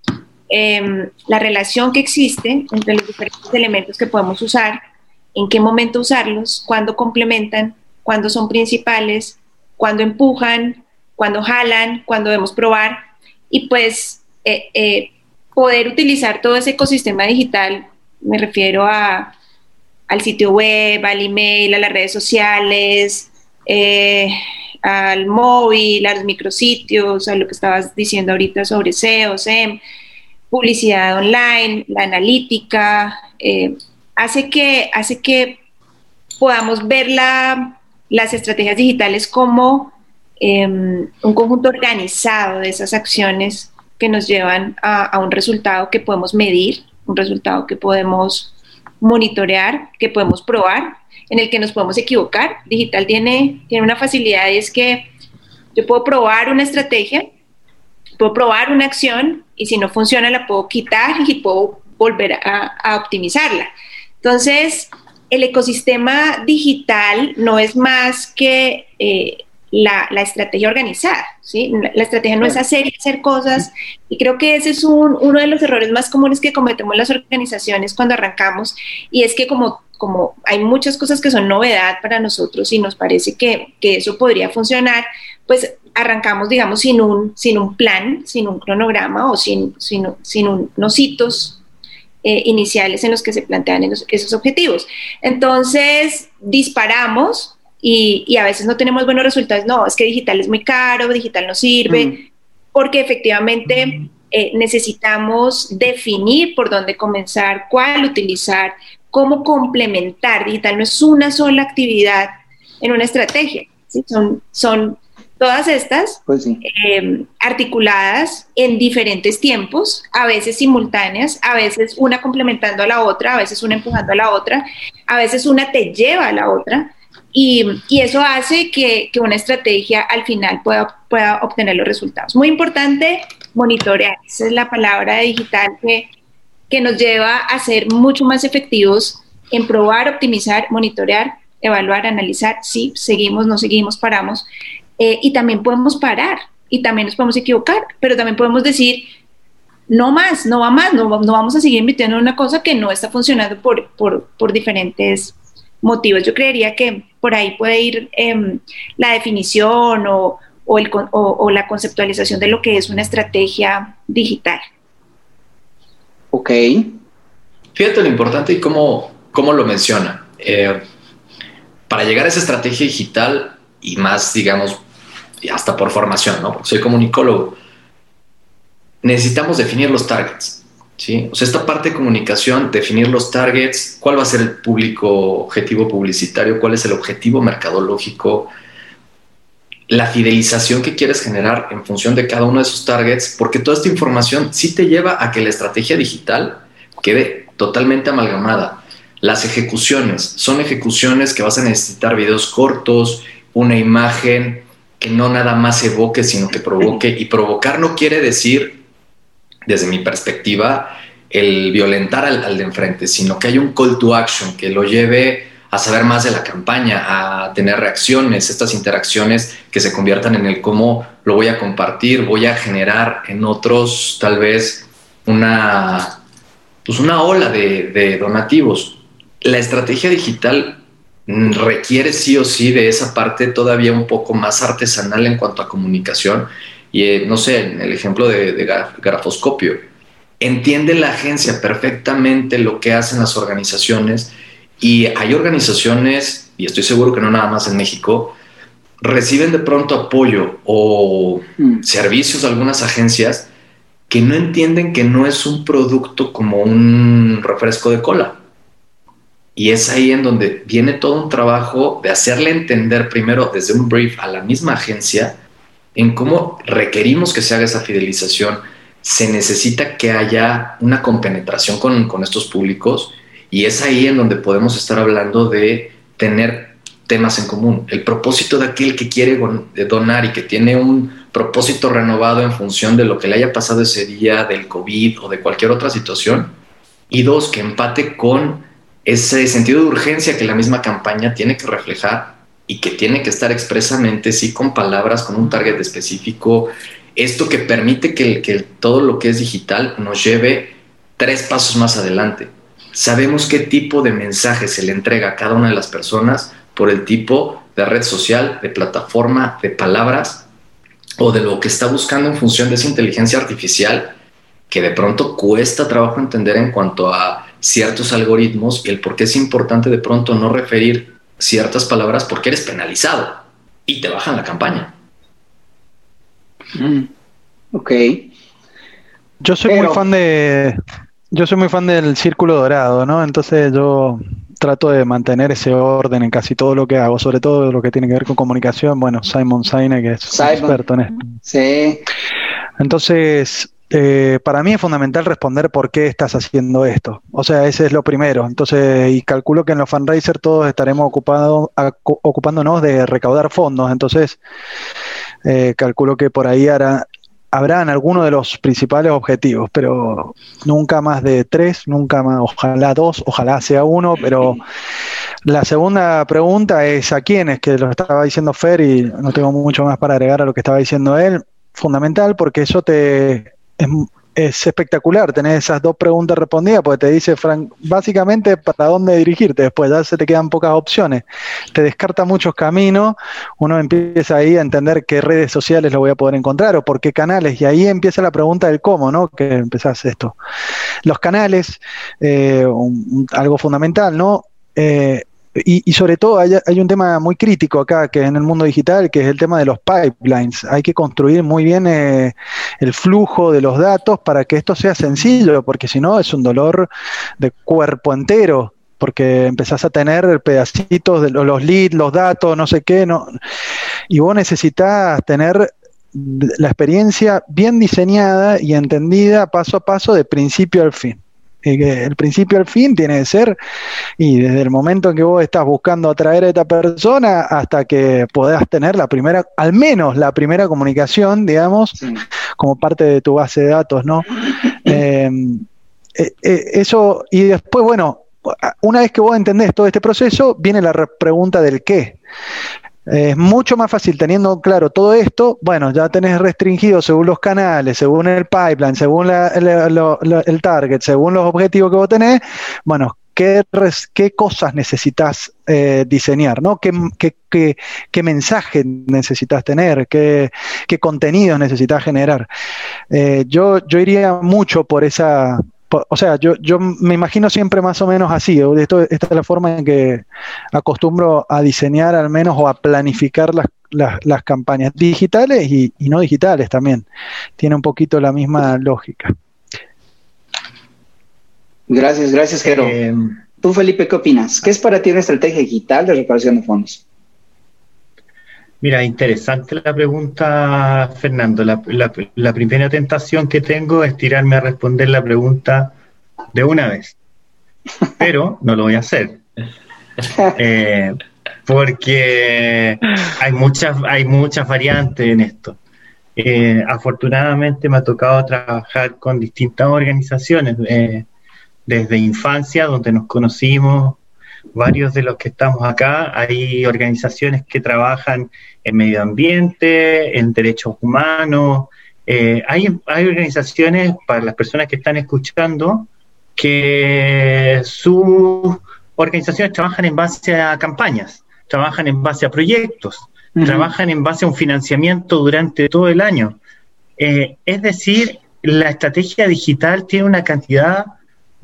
C: em, la relación que existe entre los diferentes elementos que podemos usar, en qué momento usarlos, cuándo complementan, cuándo son principales, cuándo empujan, cuando jalan, cuando debemos probar y pues eh, eh, poder utilizar todo ese ecosistema digital, me refiero a, al sitio web, al email, a las redes sociales, eh, al móvil, a los micrositios, a lo que estabas diciendo ahorita sobre SEO, SEM, publicidad online, la analítica, hace, que, hace que podamos ver las estrategias digitales como Em, un conjunto organizado de esas acciones que nos llevan a, un resultado que podemos medir, un resultado que podemos monitorear, que podemos probar, en el que nos podemos equivocar. Digital tiene, tiene una facilidad y es que yo puedo probar una estrategia, puedo probar una acción y si no funciona la puedo quitar y puedo volver a, optimizarla. Entonces, el ecosistema digital no es más que eh, la, estrategia organizada, ¿sí? La, estrategia no es hacer y hacer cosas, y creo que ese es uno de los errores más comunes que cometemos las organizaciones cuando arrancamos, y es que como, como hay muchas cosas que son novedad para nosotros y nos parece que, eso podría funcionar, pues arrancamos, digamos, sin un, sin un plan, sin un cronograma o sin, sin, sin unos hitos eh, iniciales en los que se plantean esos objetivos. Entonces, disparamos y, a veces no tenemos buenos resultados. No, es que digital es muy caro, digital no sirve, mm. porque efectivamente eh, necesitamos definir por dónde comenzar, cuál utilizar, cómo complementar. Digital no es una sola actividad en una estrategia, son, son todas estas pues eh, articuladas en diferentes tiempos, a veces simultáneas, a veces una complementando a la otra, a veces una empujando a la otra, a veces una te lleva a la otra. Y, eso hace que, una estrategia al final pueda, pueda obtener los resultados. Muy importante monitorear, esa es la palabra digital que, que nos lleva a ser mucho más efectivos en probar, optimizar, monitorear, evaluar, analizar, si seguimos, no seguimos, paramos. Eh, y también podemos parar y también nos podemos equivocar, pero también podemos decir, no más, no va más, no, no vamos a seguir invirtiendo en una cosa que no está funcionando por, por, por diferentes motivos. Yo creería que por ahí puede ir em, la definición o, o, el, o, la conceptualización de lo que es una estrategia digital.
A: Ok.
D: Fíjate lo importante y cómo, cómo lo menciona. Eh, para llegar a esa estrategia digital y más, digamos, hasta por formación, ¿no? Porque soy comunicólogo, necesitamos definir los targets. ¿Sí? O sea, esta parte de comunicación, definir los targets, cuál va a ser el público objetivo publicitario, cuál es el objetivo mercadológico, la fidelización que quieres generar en función de cada uno de esos targets, porque toda esta información sí te lleva a que la estrategia digital quede totalmente amalgamada. Las ejecuciones son ejecuciones que vas a necesitar videos cortos, una imagen que no nada más evoque, sino que provoque. Y provocar no quiere decir, desde mi perspectiva, el violentar al, al de enfrente, sino que hay un call to action que lo lleve a saber más de la campaña, a tener reacciones, estas interacciones que se conviertan en el cómo lo voy a compartir, voy a generar en otros tal vez una, pues una ola de, donativos. La estrategia digital requiere sí o sí de esa parte todavía un poco más artesanal en cuanto a comunicación. Y eh, no sé, en el ejemplo de, de grafoscopio, entiende la agencia perfectamente lo que hacen las organizaciones y hay organizaciones, y estoy seguro que no nada más en México, reciben de pronto apoyo o mm. servicios de algunas agencias que no entienden que no es un producto como un refresco de cola. Y es ahí en donde viene todo un trabajo de hacerle entender primero desde un brief a la misma agencia en cómo requerimos que se haga esa fidelización. Se necesita que haya una compenetración con, con estos públicos y es ahí en donde podemos estar hablando de tener temas en común. El propósito de aquel que quiere donar y que tiene un propósito renovado en función de lo que le haya pasado ese día, del COVID o de cualquier otra situación. Y dos, que empate con ese sentido de urgencia que la misma campaña tiene que reflejar y que tiene que estar expresamente, sí, con palabras, con un target específico. Esto que permite que, que todo lo que es digital nos lleve tres pasos más adelante sabemos qué tipo de mensaje se le entrega a cada una de las personas por el tipo de red social, de plataforma, de palabras o de lo que está buscando en función de esa inteligencia artificial que de pronto cuesta trabajo entender en cuanto a ciertos algoritmos y el por qué es importante de pronto no referir ciertas palabras porque eres penalizado y te bajan la campaña.
A: Mm, ok.
B: Yo soy muy fan de, yo soy muy fan del círculo dorado, ¿no? Entonces yo trato de mantener ese orden en casi todo lo que hago, sobre todo lo que tiene que ver con comunicación. Bueno, Simon Sinek que es experto en esto.
A: Sí.
B: Entonces, eh, para mí es fundamental responder por qué estás haciendo esto. O sea, ese es lo primero. Entonces, y calculo que en los fundraisers todos estaremos ocupados, ocupándonos de recaudar fondos. Entonces, eh, calculo que por ahí hará, habrán algunos de los principales objetivos, pero nunca más de tres, nunca más, ojalá dos, ojalá sea uno, pero la segunda pregunta es a quiénes, que lo estaba diciendo Fer y no tengo mucho más para agregar a lo que estaba diciendo él, fundamental porque eso te es, es espectacular tener esas dos preguntas respondidas, porque te dice, Frank, básicamente para dónde dirigirte después, ya se te quedan pocas opciones, te descarta muchos caminos, uno empieza ahí a entender qué redes sociales lo voy a poder encontrar o por qué canales, y ahí empieza la pregunta del cómo, ¿no? Que empezás esto. Los canales, eh, algo fundamental, ¿no? Eh, y, sobre todo hay, un tema muy crítico acá que en el mundo digital, que es el tema de los pipelines. Hay que construir muy bien eh, el flujo de los datos para que esto sea sencillo, porque si no es un dolor de cuerpo entero porque empezás a tener pedacitos de los leads, los datos, no sé qué, no, y vos necesitas tener la experiencia bien diseñada y entendida paso a paso de principio al fin el principio al fin tiene que ser, y desde el momento en que vos estás buscando atraer a esta persona hasta que puedas tener la primera, al menos la primera comunicación, digamos, como parte de tu base de datos, ¿no? Eh, eh, eh, eso, y después, bueno, una vez que vos entendés todo este proceso, viene la pregunta del qué. Es mucho más fácil teniendo claro todo esto, bueno, ya tenés restringido según los canales, según el pipeline, según el target, según los objetivos que vos tenés, bueno, qué, cosas necesitas eh, diseñar, ¿no? ¿Qué, mensaje necesitas tener, qué, contenidos necesitas generar. Eh, yo iría mucho por esa, o sea, yo, yo me imagino siempre más o menos así. Esto, esta es la forma en que acostumbro a diseñar al menos o a planificar las, las, campañas digitales y, no digitales también. Tiene un poquito la misma lógica.
A: Gracias, gracias, Jero. Eh, Tú, Felipe, ¿qué opinas? ¿Qué es para ti una estrategia digital de recaudación de fondos?
E: Mira, interesante la pregunta, Fernando. La, primera tentación que tengo es tirarme a responder la pregunta de una vez, pero no lo voy a hacer. Eh, porque hay muchas, hay muchas variantes en esto. Eh, afortunadamente me ha tocado trabajar con distintas organizaciones, eh, desde infancia, donde nos conocimos, varios de los que estamos acá, hay organizaciones que trabajan en medio ambiente, en derechos humanos, eh, hay, hay organizaciones para las personas que están escuchando que sus organizaciones trabajan en base a campañas, trabajan en base a proyectos, trabajan en base a un financiamiento durante todo el año. Eh, es decir, la estrategia digital tiene una cantidad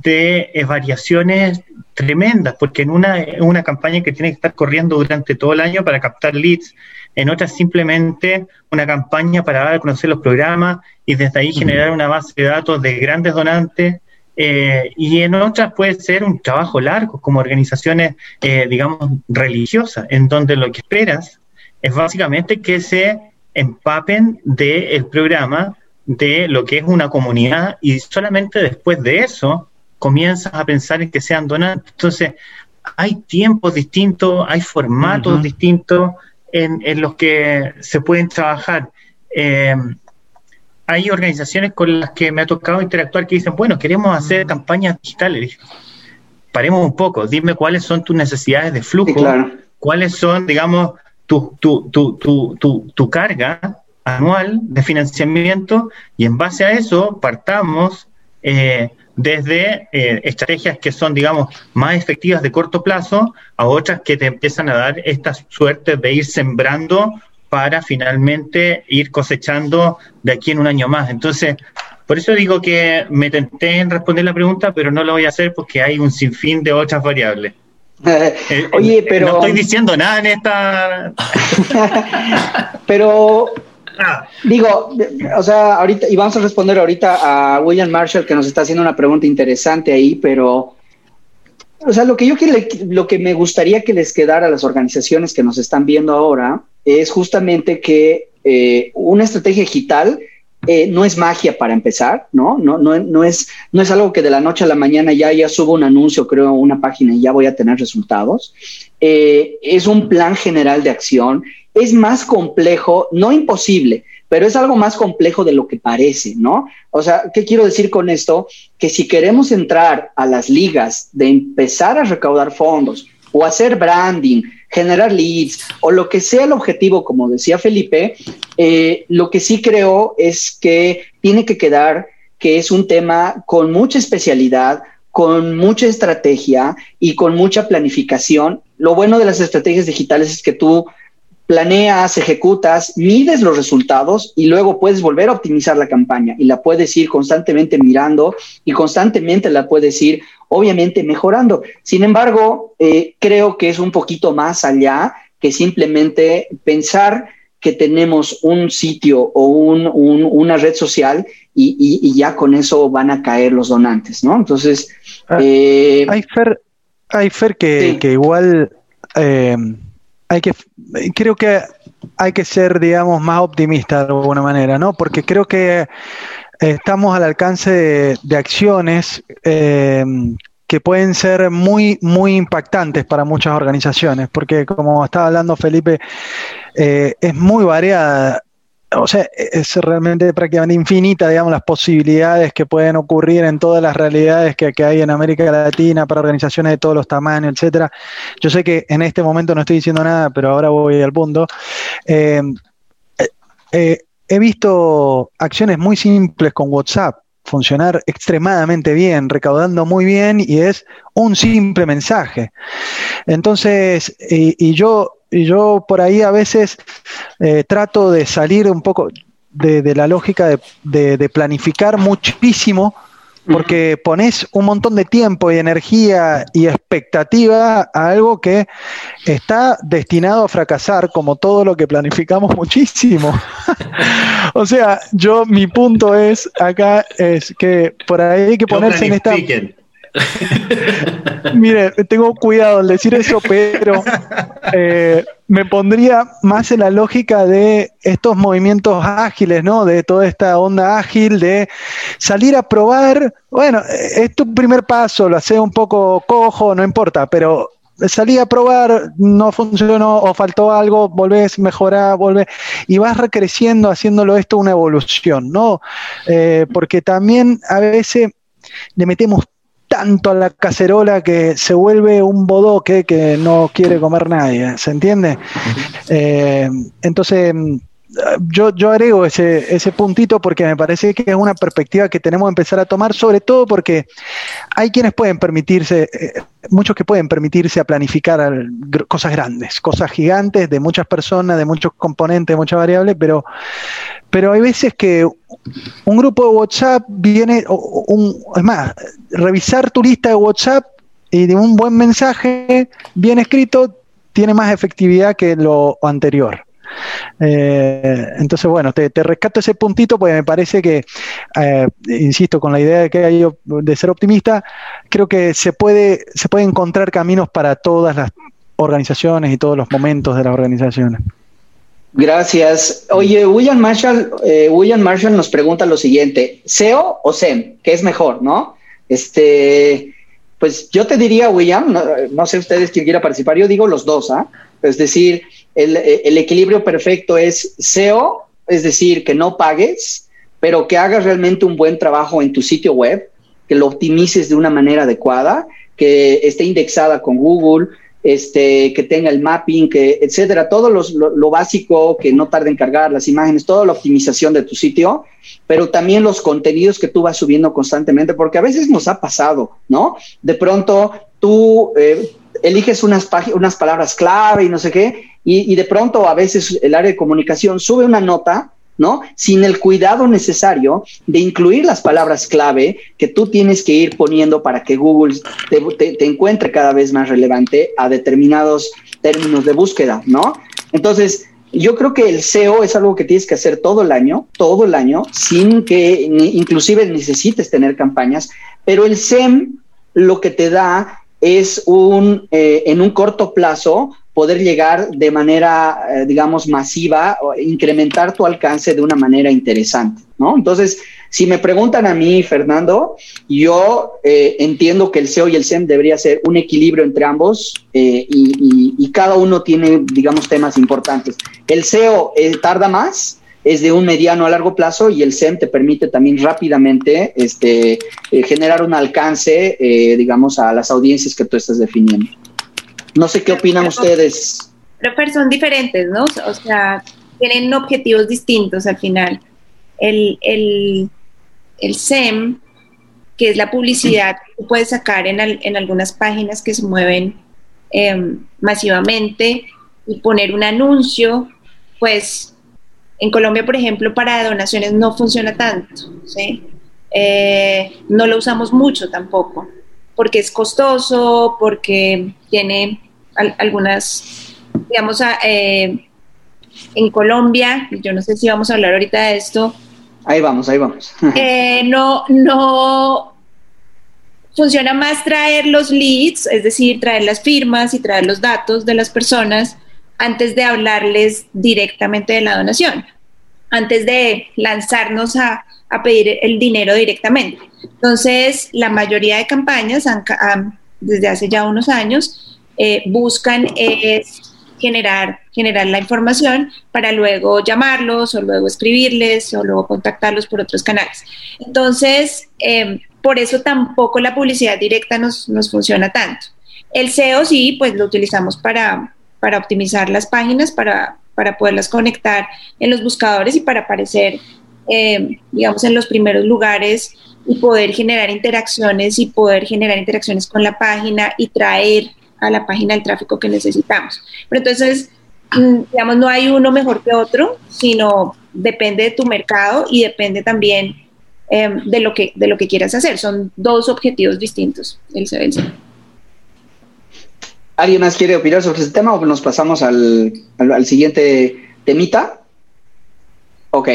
E: de eh, variaciones tremendas, porque en una, una campaña que tiene que estar corriendo durante todo el año para captar leads, en otras simplemente una campaña para dar a conocer los programas y desde ahí generar una base de datos de grandes donantes. Eh, y en otras puede ser un trabajo largo, como organizaciones, eh, digamos, religiosas, en donde lo que esperas es básicamente que se empapen del programa, de lo que es una comunidad, y solamente después de eso comienzas a pensar en que sean donantes. Entonces, hay tiempos distintos, hay formatos distintos en, los que se pueden trabajar. Eh, hay organizaciones con las que me ha tocado interactuar que dicen, bueno, queremos hacer campañas digitales. Paremos un poco, dime cuáles son tus necesidades de flujo, cuáles son, digamos, tu, tu, tu, tu, carga anual de financiamiento y en base a eso partamos eh, desde eh, estrategias que son, digamos, más efectivas de corto plazo a otras que te empiezan a dar esta suerte de ir sembrando para finalmente ir cosechando de aquí en un año más. Entonces, por eso digo que me tenté en responder la pregunta, pero no lo voy a hacer porque hay un sinfín de otras variables.
A: Eh, Oye, pero...
E: No estoy diciendo nada en esta...
A: pero Digo, o sea, ahorita, y vamos a responder ahorita a William Marshall, que nos está haciendo una pregunta interesante ahí, pero, o sea, lo que yo lo que me gustaría que les quedara a las organizaciones que nos están viendo ahora es justamente que eh, una estrategia digital eh, no es magia para empezar, ¿no? No, no, es, no es algo que de la noche a la mañana ya, ya subo un anuncio, creo, una página y ya voy a tener resultados. Eh, es un plan general de acción es más complejo, no imposible, pero es algo más complejo de lo que parece, ¿no? O sea, ¿qué quiero decir con esto? Que si queremos entrar a las ligas de empezar a recaudar fondos o hacer branding, generar leads o lo que sea el objetivo, como decía Felipe, eh, lo que sí creo es que tiene que quedar que es un tema con mucha especialidad, con mucha estrategia y con mucha planificación. Lo bueno de las estrategias digitales es que tú planeas, ejecutas, mides los resultados y luego puedes volver a optimizar la campaña y la puedes ir constantemente mirando y constantemente la puedes ir, obviamente, mejorando. Sin embargo, eh, creo que es un poquito más allá que simplemente pensar que tenemos un sitio o una red social y, ya con eso van a caer los donantes, ¿no? Entonces...
B: Ah, eh, hay Fer, hay Fer que, que igual... Eh, hay que, creo que hay que ser, digamos, más optimista de alguna manera, ¿no? Porque creo que estamos al alcance de, acciones eh, que pueden ser muy, muy impactantes para muchas organizaciones, porque como estaba hablando Felipe, eh, es muy variada o sea, es realmente prácticamente infinita, digamos, las posibilidades que pueden ocurrir en todas las realidades que, hay en América Latina para organizaciones de todos los tamaños, etcétera. Yo sé que en este momento no estoy diciendo nada, pero ahora voy al punto. Eh, eh, he visto acciones muy simples con WhatsApp funcionar extremadamente bien, recaudando muy bien y es un simple mensaje. Entonces, y yo y yo por ahí a veces eh, trato de salir un poco de, la lógica de, planificar muchísimo, porque pones un montón de tiempo y energía y expectativa a algo que está destinado a fracasar, como todo lo que planificamos muchísimo. o sea, yo mi punto es acá es que por ahí hay que ponerse en esta Mire, tengo cuidado al decir eso, pero eh, me pondría más en la lógica de estos movimientos ágiles, ¿no? De toda esta onda ágil, de salir a probar. Bueno, es tu primer paso, lo hace un poco cojo, no importa, pero salí a probar, no funcionó o faltó algo, volvés, mejorar, volvés, y vas recreciendo haciéndolo esto una evolución, ¿no? Eh, porque también a veces le metemos tanto a la cacerola que se vuelve un bodoque que no quiere comer nadie, ¿se entiende? Eh, entonces, yo, yo agrego ese, ese puntito porque me parece que es una perspectiva que tenemos que empezar a tomar, sobre todo porque hay quienes pueden permitirse, eh, muchos que pueden permitirse a planificar cosas grandes, cosas gigantes de muchas personas, de muchos componentes, muchas variables, pero, pero hay veces que un grupo de WhatsApp viene, es más, revisar tu lista de WhatsApp y de un buen mensaje bien escrito tiene más efectividad que lo anterior. Eh, entonces, bueno, te, rescato ese puntito porque me parece que, eh, insisto, con la idea de que hay de ser optimista, creo que se puede, se puede encontrar caminos para todas las organizaciones y todos los momentos de las organizaciones.
A: Gracias. Oye, William Marshall, eh, William Marshall nos pregunta lo siguiente: ¿SEO o SEM? ¿Qué es mejor, no? Este, pues yo te diría, William, no, sé ustedes quién quiera participar, yo digo los dos, ¿ah? Es decir, el, equilibrio perfecto es SEO, es decir, que no pagues, pero que hagas realmente un buen trabajo en tu sitio web, que lo optimices de una manera adecuada, que esté indexada con Google, este, que tenga el mapping, que, etcétera, todo lo, básico, que no tarde en cargar las imágenes, toda la optimización de tu sitio, pero también los contenidos que tú vas subiendo constantemente, porque a veces nos ha pasado, ¿no? De pronto tú eh, eliges unas, unas palabras clave y no sé qué, y, de pronto a veces el área de comunicación sube una nota ¿no? Sin el cuidado necesario de incluir las palabras clave que tú tienes que ir poniendo para que Google te, encuentre cada vez más relevante a determinados términos de búsqueda, ¿no? Entonces, yo creo que el SEO es algo que tienes que hacer todo el año, todo el año, sin que inclusive necesites tener campañas, pero el SEM lo que te da es un, eh, en un corto plazo, poder llegar de manera, eh, digamos, masiva, o incrementar tu alcance de una manera interesante, ¿no? Entonces, si me preguntan a mí, Fernando, yo eh, entiendo que el SEO y el SEM debería ser un equilibrio entre ambos eh, y, cada uno tiene, digamos, temas importantes. El SEO tarda más, es de un mediano a largo plazo y el SEM te permite también rápidamente este, generar un alcance, digamos, a las audiencias que tú estás definiendo. No sé qué opinan ustedes.
C: Pero son diferentes, ¿no? O sea, tienen objetivos distintos al final. El, el SEM, que es la publicidad que puedes sacar en, en algunas páginas que se mueven em, masivamente y poner un anuncio, pues en Colombia, por ejemplo, para donaciones no funciona tanto, ¿sí? Eh, no lo usamos mucho tampoco, porque es costoso, porque tiene algunas, digamos, eh, en Colombia, yo no sé si vamos a hablar ahorita de esto.
A: Ahí vamos, ahí vamos.
C: Eh, no, no funciona más traer los leads, es decir, traer las firmas y traer los datos de las personas antes de hablarles directamente de la donación, antes de lanzarnos a, pedir el dinero directamente. Entonces, la mayoría de campañas desde hace ya unos años eh, buscan generar, generar la información para luego llamarlos o luego escribirles o luego contactarlos por otros canales. Entonces, em, por eso tampoco la publicidad directa nos, nos funciona tanto. El SEO sí, pues lo utilizamos para, para optimizar las páginas, para, para poderlas conectar en los buscadores y para aparecer, em, digamos, en los primeros lugares y poder generar interacciones y poder generar interacciones con la página y traer a la página el tráfico que necesitamos. Pero entonces, mm, digamos, no hay uno mejor que otro, sino depende de tu mercado y depende también em, de, lo que, de lo que quieras hacer. Son dos objetivos distintos, el
A: ¿Alguien más quiere opinar sobre este tema o nos pasamos al, al, al siguiente temita? Ok.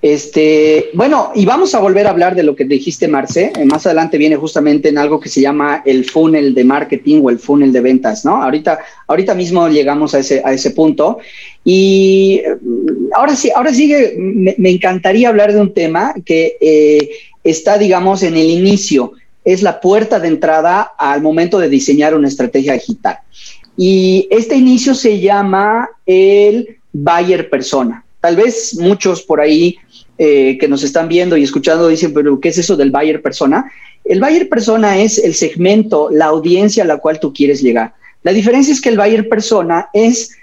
A: Este, bueno, y vamos a volver a hablar de lo que dijiste, Marce. Eh, más adelante viene justamente en algo que se llama el funnel de marketing o el funnel de ventas, ¿no? Ahorita, ahorita mismo llegamos a ese, a ese punto. Y mm, ahora sí, ahora sigue, me, encantaría hablar de un tema que eh, está, digamos, en el inicio. Es la puerta de entrada al momento de diseñar una estrategia digital. Y este inicio se llama el buyer persona. Tal vez muchos por ahí eh, que nos están viendo y escuchando dicen, pero ¿qué es eso del buyer persona? El buyer persona es el segmento, la audiencia a la cual tú quieres llegar. La diferencia es que el buyer persona es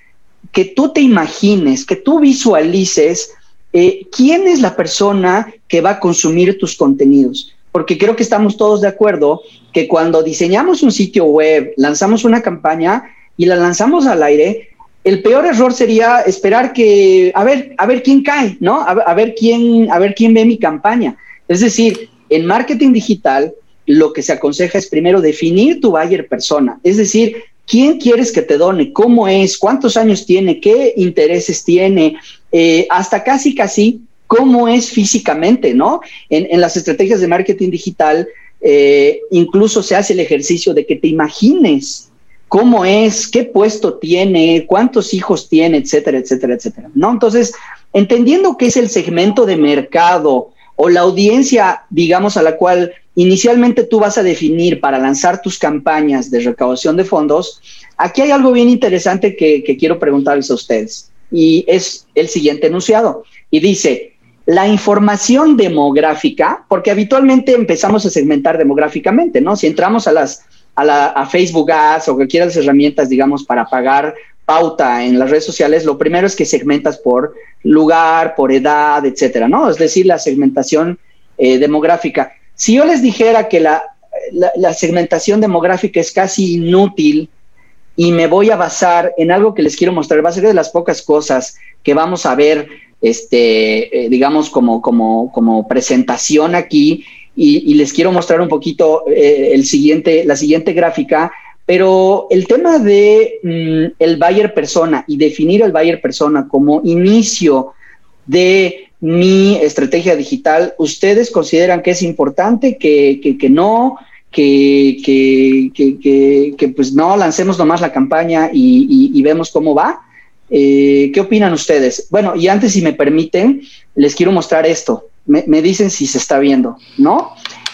A: que tú te imagines, que tú visualices eh, quién es la persona que va a consumir tus contenidos. Porque creo que estamos todos de acuerdo que cuando diseñamos un sitio web, lanzamos una campaña y la lanzamos al aire, el peor error sería esperar que, a ver, a ver quién cae, ¿no? A, ver quién, a ver quién ve mi campaña. Es decir, en marketing digital, lo que se aconseja es primero definir tu buyer persona, es decir, quién quieres que te done, cómo es, cuántos años tiene, qué intereses tiene, eh, hasta casi, casi cómo es físicamente, ¿no? En, las estrategias de marketing digital, eh, incluso se hace el ejercicio de que te imagines cómo es, qué puesto tiene, cuántos hijos tiene, etcétera, etcétera, etcétera. ¿No? Entonces, entendiendo que es el segmento de mercado o la audiencia, digamos, a la cual inicialmente tú vas a definir para lanzar tus campañas de recaudación de fondos, aquí hay algo bien interesante que, que quiero preguntarles a ustedes. Y es el siguiente enunciado. Y dice, la información demográfica, porque habitualmente empezamos a segmentar demográficamente, ¿no? Si entramos a las a, la, a Facebook Ads o cualquiera de las herramientas, digamos, para pagar pauta en las redes sociales, lo primero es que segmentas por lugar, por edad, etcétera, ¿no? Es decir, la segmentación eh, demográfica. Si yo les dijera que la, segmentación demográfica es casi inútil y me voy a basar en algo que les quiero mostrar, va a ser de las pocas cosas que vamos a ver, este, eh, digamos, como, como, como presentación aquí, y, les quiero mostrar un poquito eh, el siguiente, la siguiente gráfica, pero el tema de mm, el buyer persona y definir el buyer persona como inicio de mi estrategia digital, ¿ustedes consideran que es importante, que, que, no, que, que, pues no lancemos nomás la campaña y, vemos cómo va? Eh, ¿Qué opinan ustedes? Bueno, y antes, si me permiten, les quiero mostrar esto me, dicen si se está viendo, ¿no?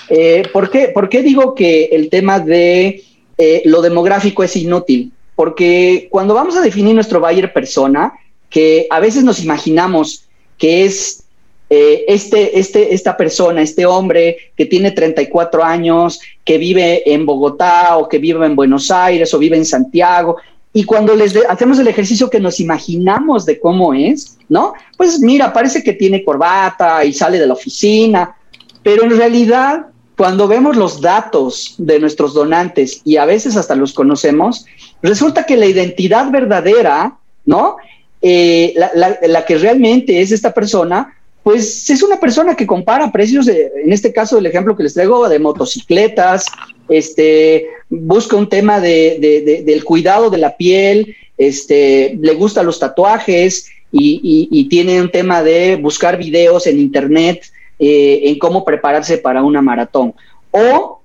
A: Eh, ¿por, qué, digo que el tema de eh, lo demográfico es inútil? Porque cuando vamos a definir nuestro buyer persona, que a veces nos imaginamos que es eh, este, este, esta persona, este hombre que tiene 34 años, que vive en Bogotá o que vive en Buenos Aires o vive en Santiago, y cuando les hacemos el ejercicio que nos imaginamos de cómo es, ¿no? Pues mira, parece que tiene corbata y sale de la oficina. Pero en realidad, cuando vemos los datos de nuestros donantes y a veces hasta los conocemos, resulta que la identidad verdadera, ¿no? Eh, la, que realmente es esta persona, pues es una persona que compara precios, en este caso el ejemplo que les traigo de motocicletas, este, busca un tema de, del cuidado de la piel, este, le gustan los tatuajes y, tiene un tema de buscar videos en internet eh, en cómo prepararse para una maratón. O,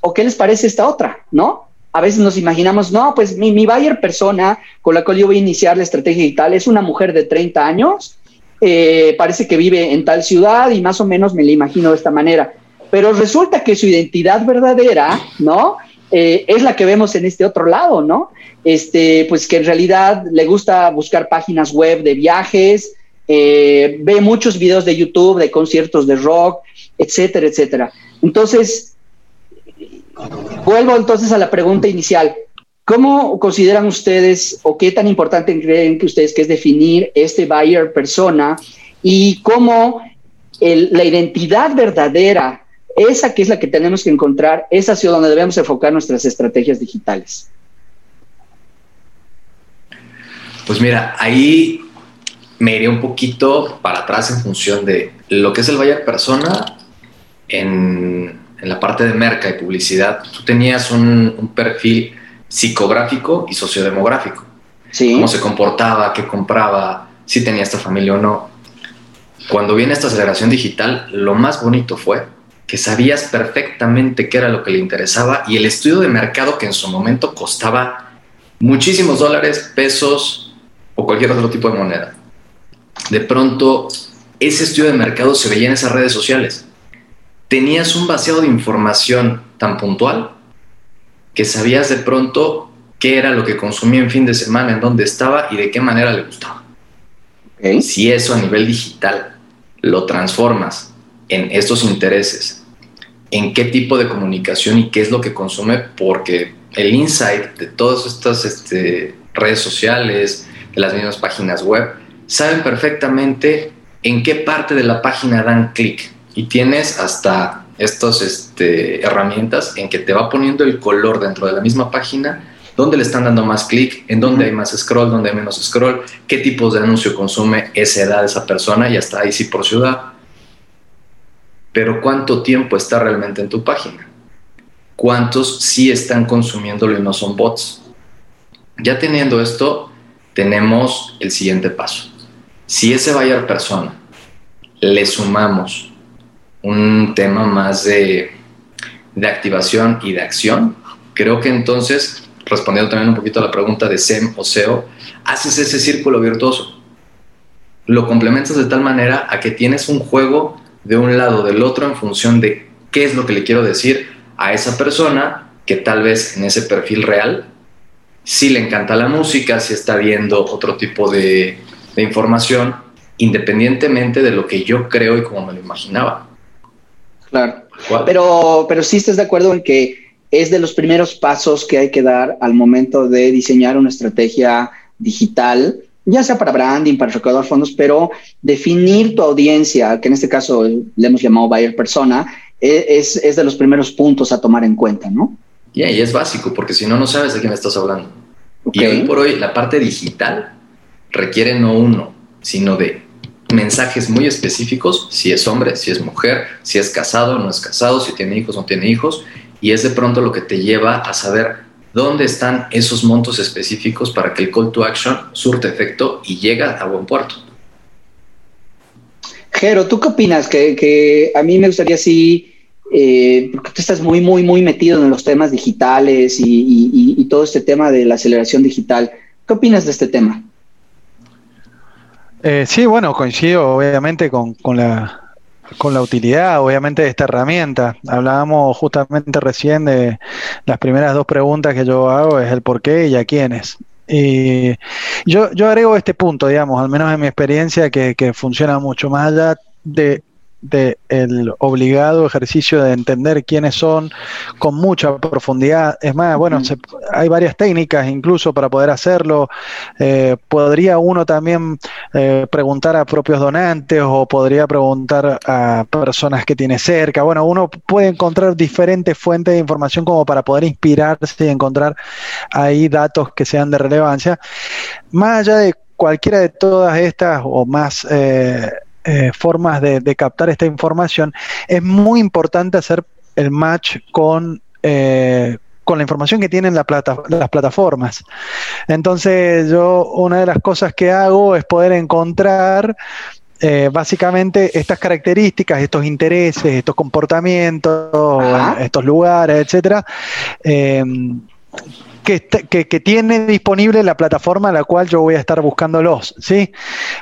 A: o qué les parece esta otra, ¿no? a veces nos imaginamos, no, pues mi, mi buyer persona con la cual yo voy a iniciar la estrategia digital es una mujer de 30 años, eh, parece que vive en tal ciudad y más o menos me la imagino de esta manera. Pero resulta que su identidad verdadera, ¿no? Eh, es la que vemos en este otro lado, ¿no? Este, pues que en realidad le gusta buscar páginas web de viajes, eh, ve muchos videos de YouTube de conciertos de rock, etcétera, etcétera. Entonces, Vuelvo entonces a la pregunta inicial. ¿Cómo consideran ustedes o qué tan importante creen que ustedes que es definir este buyer persona y cómo la identidad verdadera, esa que es la que tenemos que encontrar, es hacia donde debemos enfocar nuestras estrategias digitales?
D: Pues mira, ahí me iré un poquito para atrás en función de lo que es el buyer persona en en la parte de merca y publicidad, tú tenías un, perfil psicográfico y sociodemográfico.
A: Sí.
D: Cómo se comportaba, qué compraba, si tenía esta familia o no. Cuando viene esta aceleración digital, lo más bonito fue que sabías perfectamente qué era lo que le interesaba y el estudio de mercado que en su momento costaba muchísimos dólares, pesos o cualquier otro tipo de moneda. De pronto, ese estudio de mercado se veía en esas redes sociales tenías un vaciado de información tan puntual que sabías de pronto qué era lo que consumía en fin de semana, en dónde estaba y de qué manera le gustaba. Si eso a nivel digital lo transformas en estos intereses, en qué tipo de comunicación y qué es lo que consume, porque el insight de todas estas este, redes sociales, de las mismas páginas web, saben perfectamente en qué parte de la página dan clic y tienes hasta estas este, herramientas en que te va poniendo el color dentro de la misma página, dónde le están dando más clic, en dónde hay más scroll, dónde hay menos scroll, qué tipos de anuncio consume esa edad esa persona y hasta ahí sí por ciudad. Pero cuánto tiempo está realmente en tu página. ¿Cuántos sí están consumiéndolo y no son bots? Ya teniendo esto, tenemos el siguiente paso. Si ese buyer persona le sumamos un tema más de, activación y de acción, creo que entonces, respondiendo también un poquito a la pregunta de SEM o SEO, haces ese círculo virtuoso. Lo complementas de tal manera a que tienes un juego de un lado del otro en función de qué es lo que le quiero decir a esa persona que tal vez en ese perfil real sí le encanta la música, si está viendo otro tipo de, de información, independientemente de lo que yo creo y como me lo imaginaba.
A: Claro. Pero, pero sí estás de acuerdo en que es de los primeros pasos que hay que dar al momento de diseñar una estrategia digital, ya sea para branding, para recaudar fondos, pero definir tu audiencia, que en este caso le hemos llamado buyer persona, e, es, es de los primeros puntos a tomar en cuenta, ¿no?
D: y es básico, porque si no, no sabes de quién estás hablando. Y hoy por hoy, la parte digital requiere no uno, sino de mensajes muy específicos, si es hombre, si es mujer, si es casado, no es casado, si tiene hijos, no tiene hijos, y es de pronto lo que te lleva a saber dónde están esos montos específicos para que el call to action surte efecto y llega a buen puerto.
A: Jero, ¿tú qué opinas? Que, a mí me gustaría así, eh, porque tú estás muy, muy, muy metido en los temas digitales y todo este tema de la aceleración digital. ¿Qué opinas de este tema?
B: Eh, sí, bueno, coincido obviamente con, la, con la utilidad, obviamente, de esta herramienta. Hablábamos justamente recién de las primeras dos preguntas que yo hago, es el por qué y a quiénes. Y yo, yo agrego este punto, digamos, al menos en mi experiencia, que, que funciona mucho más allá de del obligado ejercicio de entender quiénes son con mucha profundidad. Es más, bueno, hay varias técnicas incluso para poder hacerlo. Eh, podría uno también eh, preguntar a propios donantes o podría preguntar a personas que tiene cerca. Bueno, uno puede encontrar diferentes fuentes de información como para poder inspirarse y encontrar ahí datos que sean de relevancia. Más allá de cualquiera de todas estas o más eh, eh, formas de, captar esta información, es muy importante hacer el match con, eh, con la información que tienen la plata, las plataformas. Entonces, yo una de las cosas que hago es poder encontrar básicamente estas características, estos intereses, estos comportamientos, estos lugares, etcétera, que, que, tiene disponible la plataforma a la cual yo voy a estar buscándolos, ¿sí?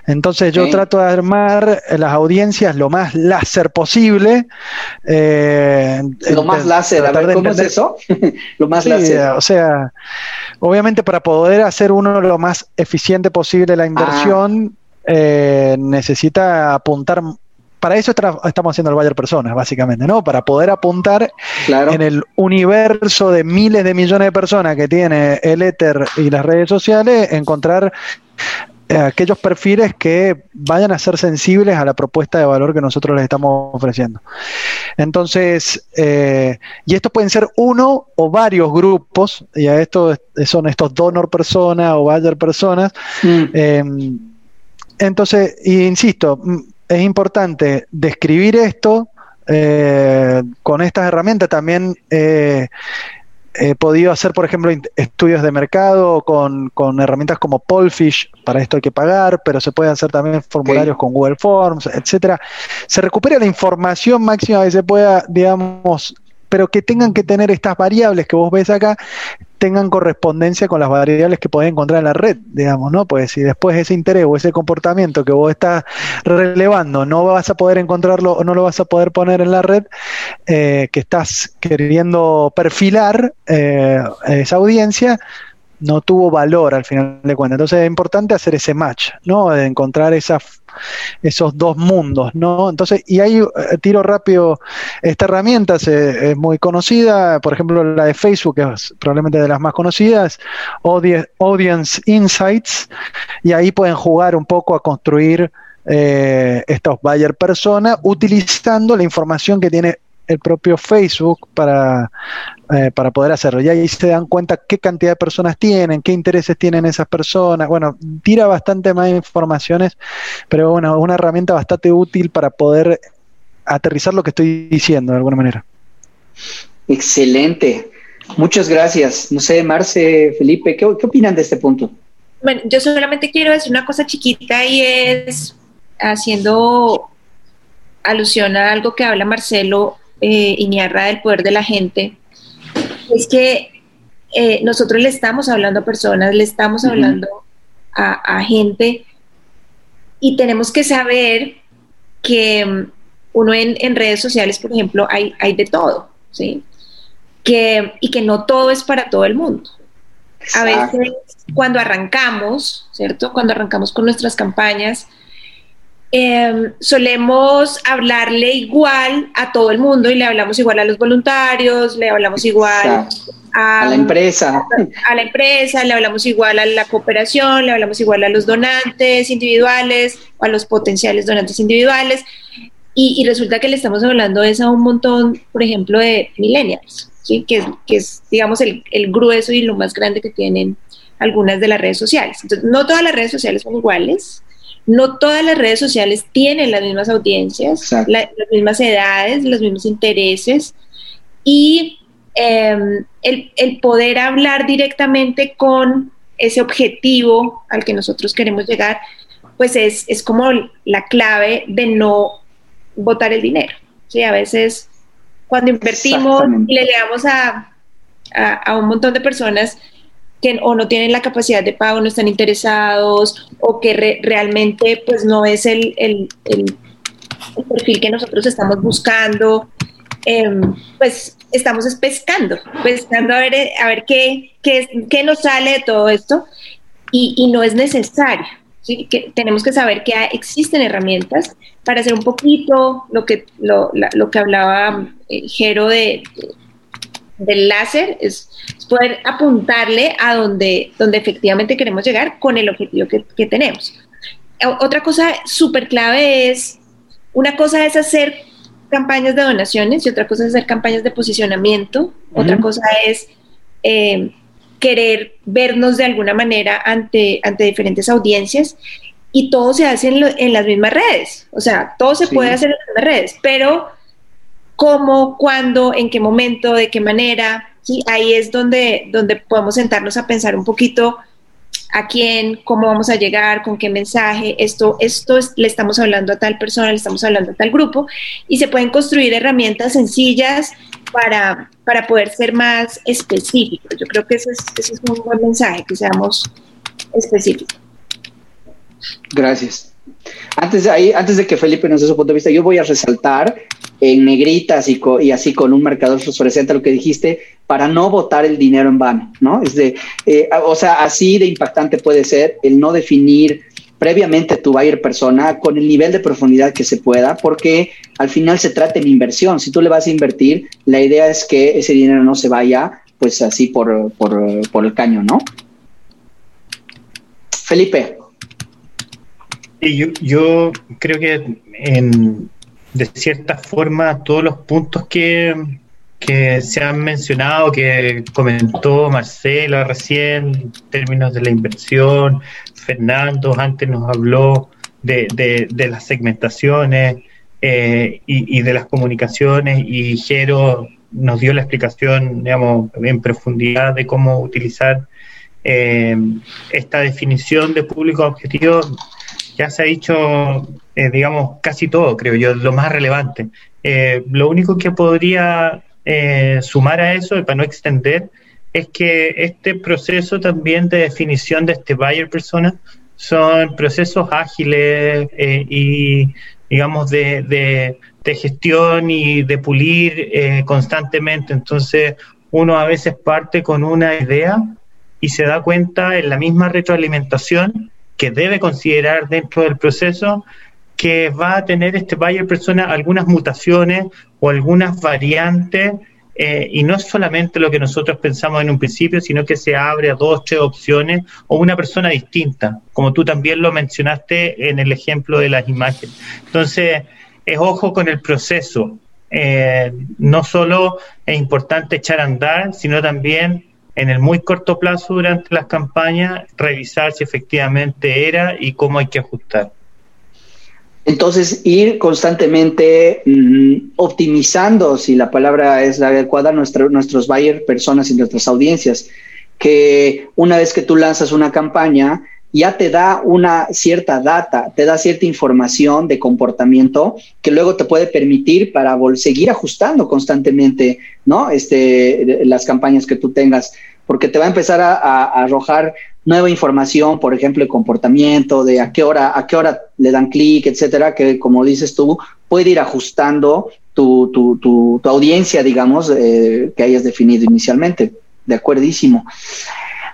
B: Entonces yo trato de armar las audiencias lo más láser posible.
A: Eh, lo más láser, a ver, ¿cómo es eso?
B: lo más láser. O sea, obviamente para poder hacer uno lo más eficiente posible la inversión, ah. eh, necesita apuntar para eso estamos haciendo el Bayer Personas, básicamente, ¿no? Para poder apuntar en el universo de miles de millones de personas que tiene el Ether y las redes sociales, encontrar eh, aquellos perfiles que vayan a ser sensibles a la propuesta de valor que nosotros les estamos ofreciendo. Entonces, eh, y estos pueden ser uno o varios grupos, y a esto son estos donor personas o Bayer personas. Mm. Eh, entonces, insisto, es importante describir esto eh, con estas herramientas. También eh, he podido hacer, por ejemplo, estudios de mercado con, herramientas como Polfish, para esto hay que pagar, pero se puede hacer también formularios con Google Forms, etcétera. Se recupera la información máxima que se pueda, digamos, pero que tengan que tener estas variables que vos ves acá, tengan correspondencia con las variables que podés encontrar en la red, digamos, ¿no? Pues si después ese interés o ese comportamiento que vos estás relevando no vas a poder encontrarlo o no lo vas a poder poner en la red, eh, que estás queriendo perfilar eh, esa audiencia, no tuvo valor al final de cuentas. Entonces es importante hacer ese match, ¿no? De encontrar esas esos dos mundos, ¿no? Entonces, y ahí eh, tiro rápido, esta herramienta es muy conocida, por ejemplo, la de Facebook, es probablemente de las más conocidas, Audience Insights, y ahí pueden jugar un poco a construir eh, estos buyer persona utilizando la información que tiene el propio Facebook para, eh, para poder hacerlo. Y ahí se dan cuenta qué cantidad de personas tienen, qué intereses tienen esas personas. Bueno, tira bastante más informaciones, pero bueno, una herramienta bastante útil para poder aterrizar lo que estoy diciendo de alguna manera.
A: Excelente. Muchas gracias. No sé, Marce, Felipe, ¿qué, qué opinan de este punto?
C: Bueno, yo solamente quiero decir una cosa chiquita y es haciendo alusión a algo que habla Marcelo eh, Iñarra del poder de la gente, es que eh, nosotros le estamos hablando a personas, le estamos hablando a, gente y tenemos que saber que mm, uno en, redes sociales, por ejemplo, hay, hay de todo, ¿sí? Que, y que no todo es para todo el mundo. A veces cuando arrancamos, ¿cierto? Cuando arrancamos con nuestras campañas, Em, solemos hablarle igual a todo el mundo y le hablamos igual a los voluntarios, le hablamos igual
A: a, la empresa.
C: A, la empresa, le hablamos igual a la cooperación, le hablamos igual a los donantes individuales o a los potenciales donantes individuales. Y, resulta que le estamos hablando es a un montón, por ejemplo, de millennials, ¿sí? que, es, que es, digamos, el, el grueso y lo más grande que tienen algunas de las redes sociales. Entonces, no todas las redes sociales son iguales, no todas las redes sociales tienen las mismas audiencias, las mismas edades, los mismos intereses y em, el, poder hablar directamente con ese objetivo al que nosotros queremos llegar, pues es, como la clave de no botar el dinero. ¿sí? A veces cuando invertimos y le llegamos a, a un montón de personas, que o no tienen la capacidad de pago, no están interesados o que realmente pues no es el, el, perfil que nosotros estamos buscando, em, pues estamos pescando, pescando a ver, a ver qué, qué, qué, nos sale de todo esto y, y no es necesario. que tenemos que saber que existen herramientas para hacer un poquito lo que, lo, que hablaba eh, Jero de, del láser, es, poder apuntarle a donde, donde efectivamente queremos llegar con el objetivo que, tenemos. Otra cosa súper clave es, una cosa es hacer campañas de donaciones y otra cosa es hacer campañas de posicionamiento, otra cosa es eh, querer vernos de alguna manera ante, ante diferentes audiencias y todo se hace en, las mismas redes, o sea, todo se puede hacer en las mismas redes, pero cómo, cuándo, en qué momento, de qué manera, ¿sí? ahí es donde, donde podemos sentarnos a pensar un poquito a quién, cómo vamos a llegar, con qué mensaje, esto, esto le estamos hablando a tal persona, le estamos hablando a tal grupo, y se pueden construir herramientas sencillas para, para poder ser más específicos. Yo creo que ese es, ese es un buen mensaje, que seamos específicos.
A: Gracias. Antes de, ahí, antes de que Felipe nos dé su punto de vista, yo voy a resaltar en negritas y, y, así con un marcador fosforescente lo que dijiste, para no votar el dinero en vano, ¿no? Es de, eh, o sea, así de impactante puede ser el no definir previamente tu buyer persona con el nivel de profundidad que se pueda, porque al final se trata de inversión. Si tú le vas a invertir, la idea es que ese dinero no se vaya, pues así por, por, por el caño, ¿no? Felipe.
E: Yo, yo creo que en, de cierta forma todos los puntos que, que se han mencionado, que comentó Marcela recién, en términos de la inversión, Fernando antes nos habló de, de, las segmentaciones eh, y, de las comunicaciones y Jero nos dio la explicación, digamos, en profundidad de cómo utilizar eh, esta definición de público objetivo ya se ha dicho, eh, digamos, casi todo, creo yo, lo más relevante. Eh, lo único que podría eh, sumar a eso, y para no extender, es que este proceso también de definición de este buyer persona son procesos ágiles y, digamos, de, de, gestión y de pulir constantemente. Entonces, uno a veces parte con una idea y se da cuenta en la misma retroalimentación que debe considerar dentro del proceso que va a tener este buyer persona algunas mutaciones o algunas variantes eh, y no es solamente lo que nosotros pensamos en un principio, sino que se abre a dos, tres opciones o una persona distinta, como tú también lo mencionaste en el ejemplo de las imágenes. Entonces, es ojo con el proceso. Eh, no solo es importante echar a andar, sino también en el muy corto plazo durante las campañas, revisar si efectivamente era y cómo hay que ajustar.
A: Entonces, ir constantemente mm, optimizando, si la palabra es la adecuada, nuestros buyer personas y nuestras audiencias, que una vez que tú lanzas una campaña, ya te da una cierta data, te da cierta información de comportamiento que luego te puede permitir para seguir ajustando constantemente, ¿no? Este, las campañas que tú tengas, porque te va a empezar a, arrojar nueva información, por ejemplo, de comportamiento, de a qué hora, a qué hora le dan clic, etcétera, que como dices tú, puede ir ajustando tu, tu, tu, audiencia, digamos, eh, que hayas definido inicialmente. De acuerdísimo.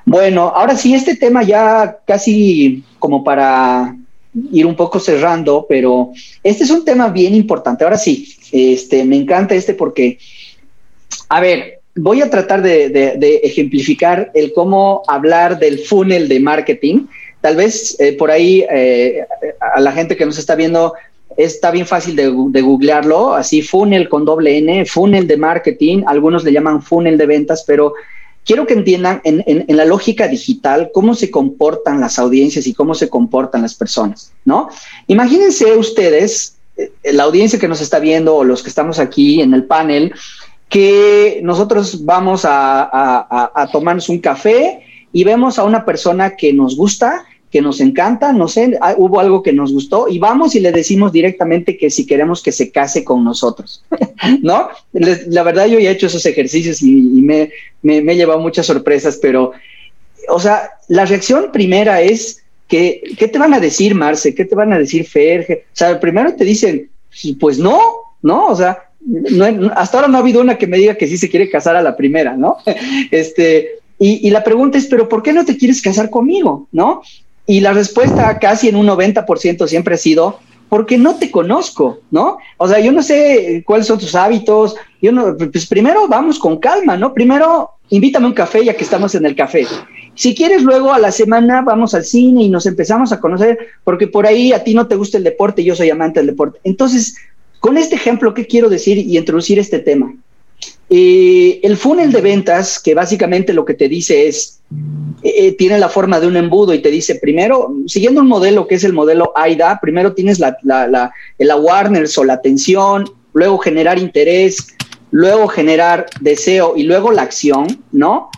A: Bueno, ahora sí, este tema ya casi como para ir un poco cerrando, pero este es un tema bien importante. Ahora sí, este, me encanta este porque, a ver, voy a tratar de, ejemplificar el cómo hablar del funnel de marketing. Tal vez eh, por ahí eh, a la gente que nos está viendo está bien fácil de, googlearlo, así funnel con doble N, funnel de marketing, algunos le llaman funnel de ventas, pero quiero que entiendan en, la lógica digital cómo se comportan las audiencias y cómo se comportan las personas, ¿no? Imagínense ustedes, eh, la audiencia que nos está viendo o los que estamos aquí en el panel, que nosotros vamos a tomarnos un café y vemos a una persona que nos gusta que nos encanta, no sé, ah, hubo algo que nos gustó y vamos y le decimos directamente que si queremos que se case con nosotros, ¿no? la verdad yo ya he hecho esos ejercicios y, me, me, he llevado muchas sorpresas, pero, o sea, la reacción primera es que, ¿qué te van a decir, Marce? ¿Qué te van a decir, Ferge? O sea, primero te dicen, pues no, ¿no? O sea, hasta ahora no ha habido una que me diga que sí se quiere casar a la primera, ¿no? Este, y, y, la pregunta es, ¿pero por qué no te quieres casar conmigo? ¿No? Y la respuesta casi en un 90% siempre ha sido, porque no te conozco, ¿no? O sea, yo no sé cuáles son tus hábitos, yo no, pues primero vamos con calma, ¿no? Primero invítame un café ya que estamos en el café. Si quieres, luego a la semana vamos al cine y nos empezamos a conocer, porque por ahí a ti no te gusta el deporte, yo soy amante del deporte. Entonces, con este ejemplo, ¿qué quiero decir y introducir este tema? Eh, el funnel de ventas, que básicamente lo que te dice es, eh, eh, tiene la forma de un embudo y te dice, primero, siguiendo un modelo que es el modelo AIDA, primero tienes la, la, la, el awareness o la atención, luego generar interés, luego generar deseo y luego la acción, ¿no?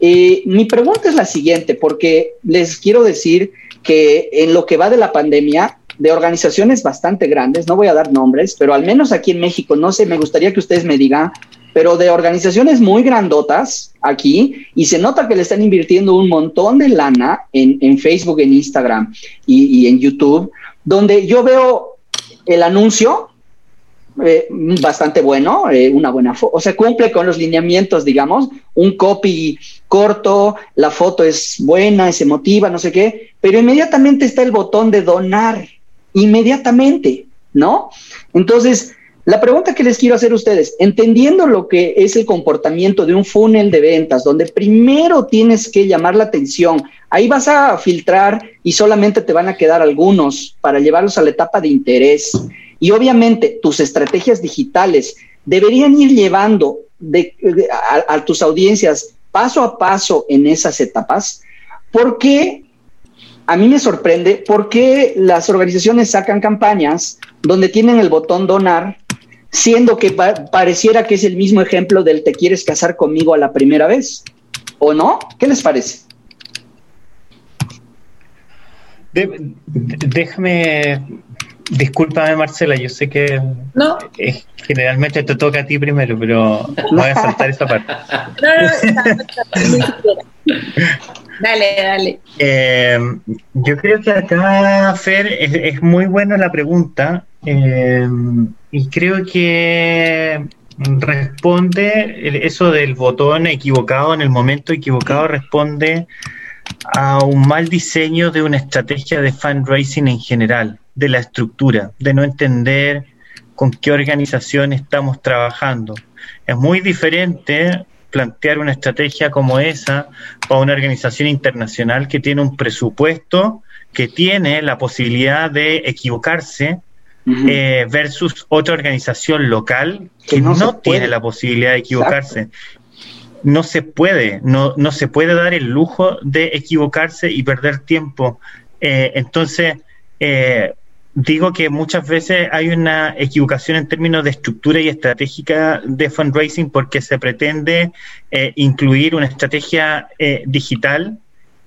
A: mi pregunta es la siguiente, porque les quiero decir que en lo que va de la pandemia, de organizaciones bastante grandes, no voy a dar nombres, pero al menos aquí en México, no sé, me gustaría que ustedes me digan pero de organizaciones muy grandotas aquí, y se nota que le están invirtiendo un montón de lana en, Facebook, en Instagram y, en YouTube, donde yo veo el anuncio eh, bastante bueno, eh, una buena foto, o sea, cumple con los lineamientos, digamos, un copy corto, la foto es buena, es emotiva, no sé qué, pero inmediatamente está el botón de donar, inmediatamente, ¿no? Entonces, la pregunta que les quiero hacer a ustedes, entendiendo lo que es el comportamiento de un funnel de ventas, donde primero tienes que llamar la atención, ahí vas a filtrar y solamente te van a quedar algunos para llevarlos a la etapa de interés. Y obviamente tus estrategias digitales deberían ir llevando a, tus audiencias paso a paso en esas etapas, porque a mí me sorprende por qué las organizaciones sacan campañas donde tienen el botón donar siendo que pareciera que es el mismo ejemplo del te quieres casar conmigo a la primera vez, ¿o no? ¿Qué les parece?
E: déjame, discúlpame Marcela, yo sé que
C: no.
E: generalmente te toca a ti primero, pero voy a saltar esa parte. No,
C: no, Dale, dale.
E: Eh, yo creo que acá, Fer, es, muy buena la pregunta. Eh, y creo que responde, eso del botón equivocado en el momento equivocado responde a un mal diseño de una estrategia de fundraising en general, de la estructura, de no entender con qué organización estamos trabajando. Es muy diferente plantear una estrategia como esa para una organización internacional que tiene un presupuesto, que tiene la posibilidad de equivocarse, eh, versus otra organización local que, no, tiene la posibilidad de equivocarse. No se puede, no, no se puede dar el lujo de equivocarse y perder tiempo. Eh, entonces, eh, digo que muchas veces hay una equivocación en términos de estructura y estratégica de fundraising porque se pretende incluir una estrategia digital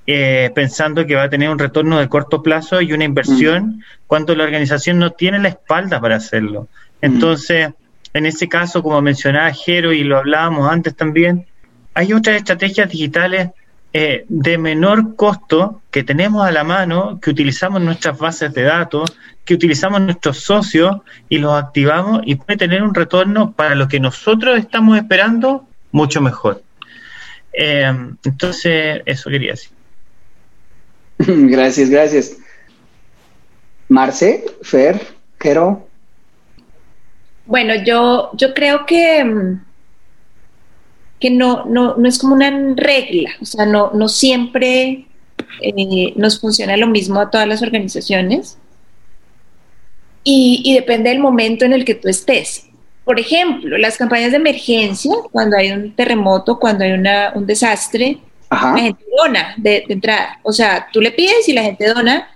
E: eh, pensando que va a tener un retorno de corto plazo y una inversión cuando la organización no tiene la espalda para hacerlo. Entonces, en ese caso, como mencionaba Jero y lo hablábamos antes también, hay otras estrategias digitales eh, de menor costo que tenemos a la mano, que utilizamos nuestras bases de datos, que utilizamos nuestros socios y los activamos y puede tener un retorno para lo que nosotros estamos esperando mucho mejor. Eh, entonces, eso quería decir.
A: gracias, gracias. Marce, Fer, Quero.
C: Bueno, yo, yo creo que, mm, que no, no, no es como una regla, o sea, no, no siempre eh, nos funciona lo mismo a todas las organizaciones y, y, depende del momento en el que tú estés. Por ejemplo, las campañas de emergencia, cuando hay un terremoto, cuando hay una, un desastre, la gente dona de, entrada. O sea, tú le pides y la gente dona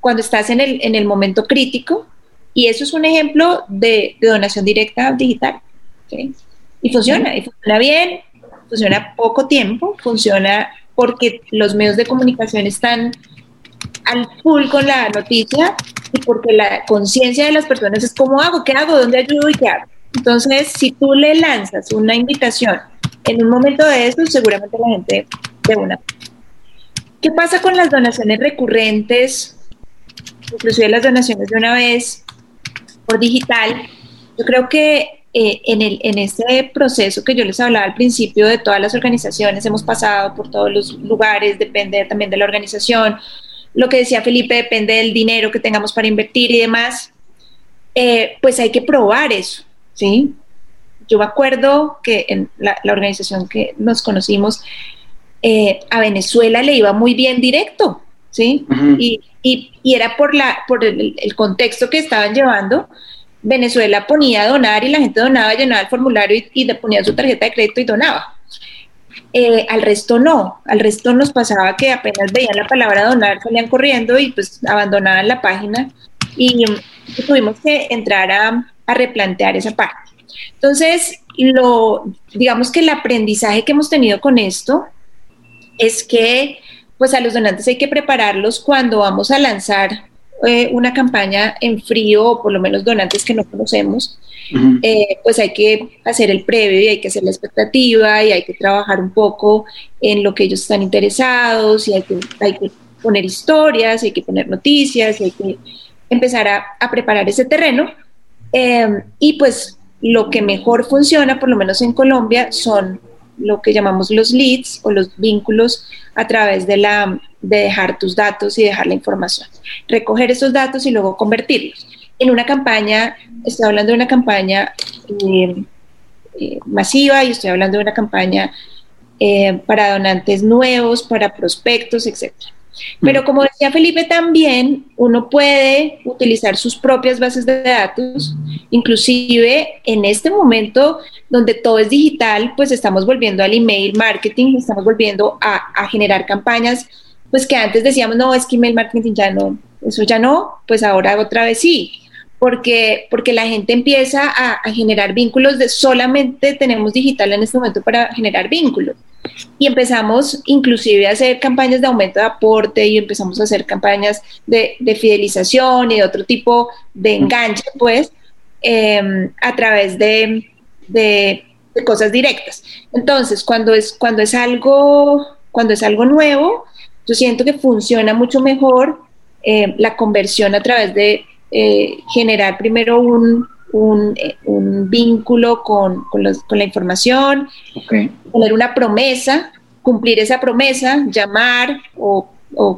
C: cuando estás en el, en el momento crítico. Y eso es un ejemplo de, donación directa digital. Y funciona, y funciona bien, funciona poco tiempo, funciona porque los medios de comunicación están al full con la noticia y porque la conciencia de las personas es cómo hago, qué hago, dónde ayudo y qué hago. Entonces, si tú le lanzas una invitación en un momento de eso, seguramente la gente de una. ¿Qué pasa con las donaciones recurrentes, inclusive las donaciones de una vez por digital? Yo creo que eh, en, el, en este proceso que yo les hablaba al principio de todas las organizaciones, hemos pasado por todos los lugares, depende también de la organización, lo que decía Felipe, depende del dinero que tengamos para invertir y demás, eh, pues hay que probar eso, ¿sí? Yo me acuerdo que en la, organización que nos conocimos, eh, a Venezuela le iba muy bien directo, ¿sí? y, era por, la, por el, contexto que estaban llevando. Venezuela ponía a donar y la gente donaba, llenaba el formulario y, y ponía su tarjeta de crédito y donaba. Eh, al resto no, al resto nos pasaba que apenas veían la palabra donar, salían corriendo y pues abandonaban la página y, tuvimos que entrar a, a, replantear esa parte. Entonces, lo, digamos que el aprendizaje que hemos tenido con esto es que pues a los donantes hay que prepararlos cuando vamos a lanzar eh, una campaña en frío, o por lo menos donantes que no conocemos, eh, pues hay que hacer el previo y hay que hacer la expectativa y hay que trabajar un poco en lo que ellos están interesados y hay que, hay que poner historias, hay que poner noticias y hay que empezar a, preparar ese terreno. Em, y pues lo que mejor funciona, por lo menos en Colombia, son lo que llamamos los leads o los vínculos a través de, la, de dejar tus datos y dejar la información. Recoger esos datos y luego convertirlos. En una campaña, estoy hablando de una campaña eh, eh, masiva y estoy hablando de una campaña eh, para donantes nuevos, para prospectos, etcétera. Pero mm. como decía Felipe, también uno puede utilizar sus propias bases de datos, inclusive en este momento donde todo es digital, pues estamos volviendo al email marketing, estamos volviendo a, generar campañas, pues que antes decíamos, no, es que email marketing ya no, eso ya no, pues ahora otra vez sí. Porque, porque la gente empieza a, generar vínculos de solamente tenemos digital en este momento para generar vínculos y empezamos inclusive a hacer campañas de aumento de aporte y empezamos a hacer campañas de, fidelización y de otro tipo de enganche, pues, em, a través de, cosas directas. Entonces, cuando es, cuando es algo, cuando es algo nuevo, yo siento que funciona mucho mejor em, la conversión a través de eh, generar primero un, eh, un, vínculo con, con, la información, poner una promesa, cumplir esa promesa, llamar o,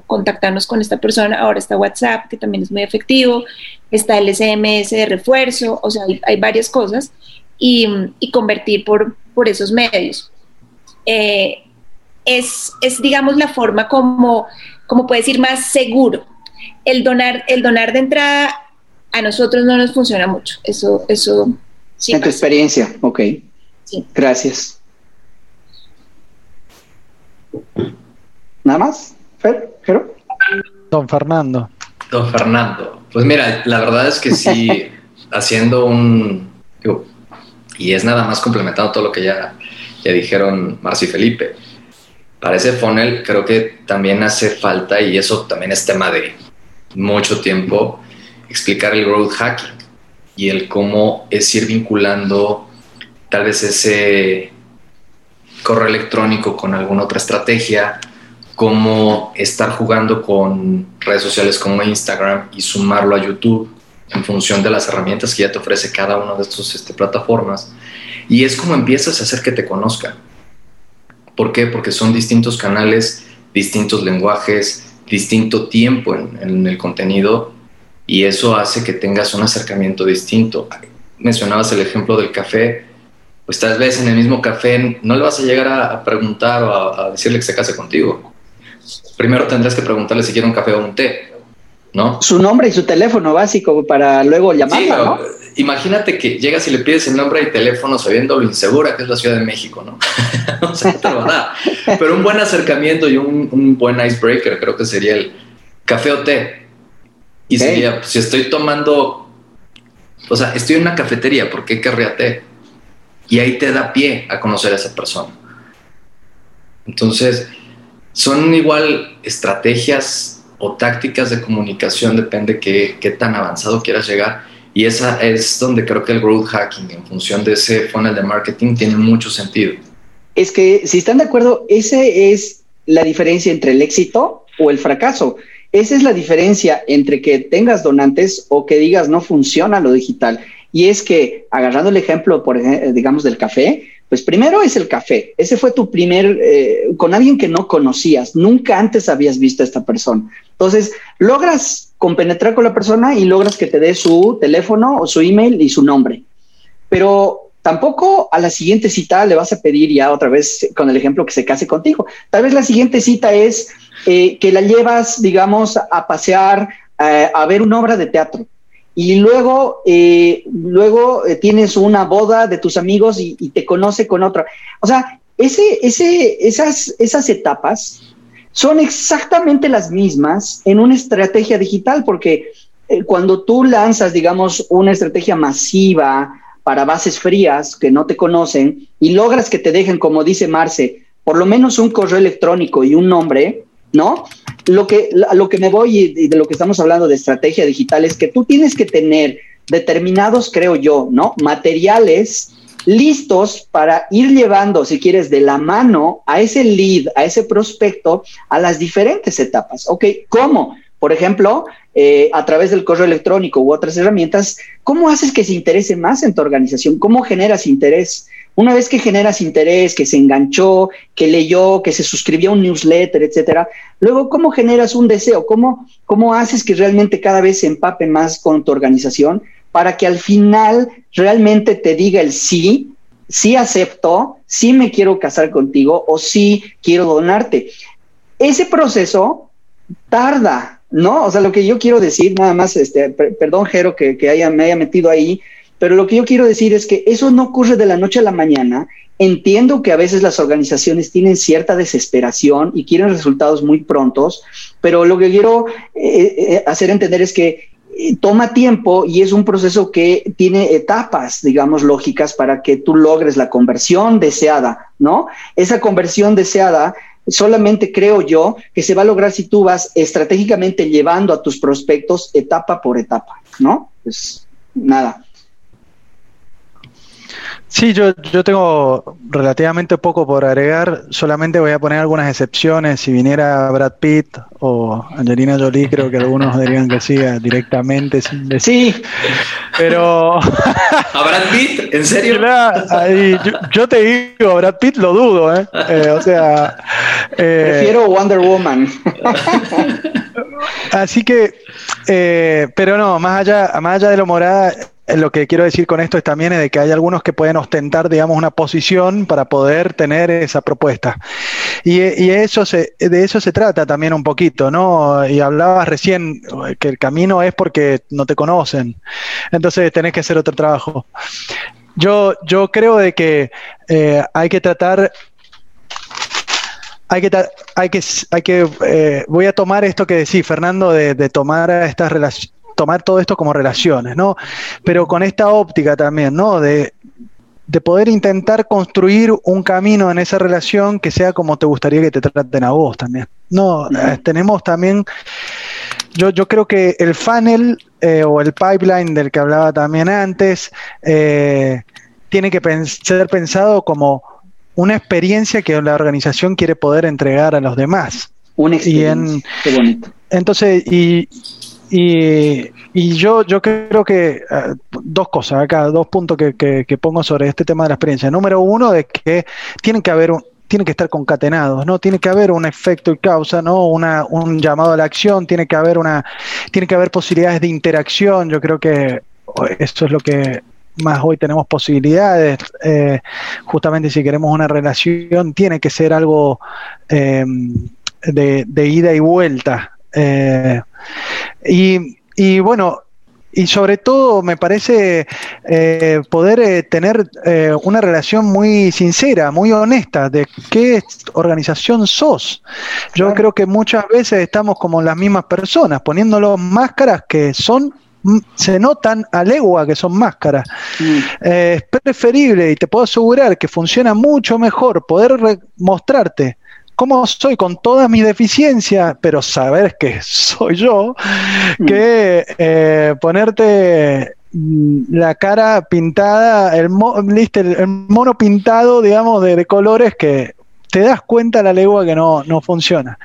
C: contactarnos con esta persona. Ahora está WhatsApp, que también es muy efectivo, está el SMS de refuerzo, o sea, hay, varias cosas, y, convertir por, por esos medios. Eh, es, es, digamos, la forma como, como puedes ir más seguro. El donar, el donar de entrada a nosotros no nos funciona mucho. Eso, eso
A: sí. En tu experiencia, ok. Sí. Gracias. ¿Nada más? ¿Fer?
B: Don Fernando.
D: Don Fernando. Pues mira, la verdad es que sí, haciendo un. y es nada más complementando todo lo que ya, ya dijeron Marci y Felipe. Para ese funnel creo que también hace falta, y eso también es tema de mucho tiempo, explicar el growth hacking y el cómo es ir vinculando tal vez ese correo electrónico con alguna otra estrategia, cómo estar jugando con redes sociales como Instagram y sumarlo a YouTube en función de las herramientas que ya te ofrece cada una de estas este, plataformas. Y es como empiezas a hacer que te conozcan. ¿Por qué? Porque son distintos canales, distintos lenguajes, distinto tiempo en, el contenido y eso hace que tengas un acercamiento distinto. Mencionabas el ejemplo del café, pues tal vez en el mismo café no le vas a llegar a, preguntar o a, decirle que se case contigo. Primero tendrás que preguntarle si quiere un café o un té, ¿no?
A: Su nombre y su teléfono básico para luego llamarla,
D: Imagínate que llegas y le pides el nombre y teléfono sabiendo lo insegura que es la Ciudad de México, ¿no? o sea, te lo Pero un buen acercamiento y un, un buen icebreaker creo que sería el café o té y sería, si estoy tomando, o sea, estoy en una cafetería, ¿por qué querría té? Y ahí te da pie a conocer a esa persona. Entonces, son igual estrategias o tácticas de comunicación, depende qué, qué tan avanzado quieras llegar. Y esa es donde creo que el growth hacking, en función de ese funnel de marketing, tiene mucho sentido.
A: Es que, si están de acuerdo, esa es la diferencia entre el éxito o el fracaso. Esa es la diferencia entre que tengas donantes o que digas no funciona lo digital. Y es que, agarrando el ejemplo, por digamos, del café, pues primero es el café. Ese fue tu primer, eh, con alguien que no conocías, nunca antes habías visto a esta persona. Entonces, logras compenetrar con la persona y logras que te dé su teléfono o su email y su nombre. Pero tampoco a la siguiente cita le vas a pedir ya otra vez con el ejemplo que se case contigo. Tal vez la siguiente cita es eh, que la llevas, digamos, a pasear, eh, a ver una obra de teatro. Y luego, eh, luego tienes una boda de tus amigos y, y, te conoce con otra. O sea, ese, ese, esas, esas etapas son exactamente las mismas en una estrategia digital, porque eh, cuando tú lanzas, digamos, una estrategia masiva para bases frías que no te conocen y logras que te dejen, como dice Marce, por lo menos un correo electrónico y un nombre, ¿no? Lo que, lo que me voy y de lo que estamos hablando de estrategia digital es que tú tienes que tener determinados, creo yo, ¿no? Materiales listos para ir llevando, si quieres, de la mano a ese lead, a ese prospecto, a las diferentes etapas. Ok, ¿cómo? Por ejemplo, eh, a través del correo electrónico u otras herramientas, ¿cómo haces que se interese más en tu organización? ¿Cómo generas interés? Una vez que generas interés, que se enganchó, que leyó, que se suscribió a un newsletter, etcétera, luego, ¿cómo generas un deseo? ¿Cómo, ¿Cómo haces que realmente cada vez se empape más con tu organización? para que al final realmente te diga el sí, sí acepto, sí me quiero casar contigo o sí quiero donarte. Ese proceso tarda, ¿no? O sea, lo que yo quiero decir, nada más, este, perdón, Jero, que, que haya, me haya metido ahí, pero lo que yo quiero decir es que eso no ocurre de la noche a la mañana. Entiendo que a veces las organizaciones tienen cierta desesperación y quieren resultados muy prontos, pero lo que quiero eh, eh, hacer entender es que toma tiempo y es un proceso que tiene etapas, digamos, lógicas para que tú logres la conversión deseada, ¿no? Esa conversión deseada solamente creo yo que se va a lograr si tú vas estratégicamente llevando a tus prospectos etapa por etapa, ¿no? Pues nada.
B: Sí, yo, yo tengo relativamente poco por agregar, solamente voy a poner algunas excepciones. Si viniera Brad Pitt o Angelina Jolie, creo que algunos dirían que sí directamente. Sin
A: decir. Sí.
B: Pero.
D: ¿A Brad Pitt? ¿En serio?
B: yo, te digo, Brad Pitt lo dudo, ¿eh? eh o sea.
A: Eh, Prefiero Wonder Woman.
B: así que. Eh, pero no, más allá, más allá de lo morada lo que quiero decir con esto es también de que hay algunos que pueden ostentar, digamos, una posición para poder tener esa propuesta. Y, se, de eso se trata también un poquito, ¿no? Y hablabas recién que el camino es porque no te conocen. Entonces tenés que hacer otro trabajo. Yo, yo creo de que eh, hay que tratar hay que, hay que, hay que eh, voy a tomar esto que decís, Fernando, de, de tomar estas relaciones tomar todo esto como relaciones, ¿no? Pero con esta óptica también, ¿no? De, poder intentar construir un camino en esa relación que sea como te gustaría que te traten a vos también. No, eh, tenemos también, yo, yo creo que el funnel eh, o el pipeline del que hablaba también antes, eh, tiene que ser pensado como una experiencia que la organización quiere poder entregar a los demás.
A: Una experiencia. Qué bonito.
B: Entonces, y, y, yo, yo creo que eh, dos cosas acá, dos puntos que, que, pongo sobre este tema de la experiencia. Número uno, de que tienen que haber un, tienen que estar concatenados, ¿no? Tiene que haber un efecto y causa, ¿no? Una, un llamado a la acción, tiene que haber una, tiene que haber posibilidades de interacción. Yo creo que eso es lo que más hoy tenemos posibilidades. Eh, justamente si queremos una relación, tiene que ser algo eh, de, de, ida y vuelta. Eh, y, bueno, y sobre todo me parece eh, poder eh, tener eh, una relación muy sincera, muy honesta de qué organización sos. Yo creo que muchas veces estamos como las mismas personas, poniéndolos máscaras que son mm, se notan a legua que son máscaras. Mm. es preferible y te puedo asegurar que funciona mucho mejor poder mostrarte cómo soy con todas mis deficiencias, pero saber que soy yo, mm. que eh, ponerte mm, la cara pintada, el, el, mono pintado, digamos, de, colores que te das cuenta a la legua que no, funciona.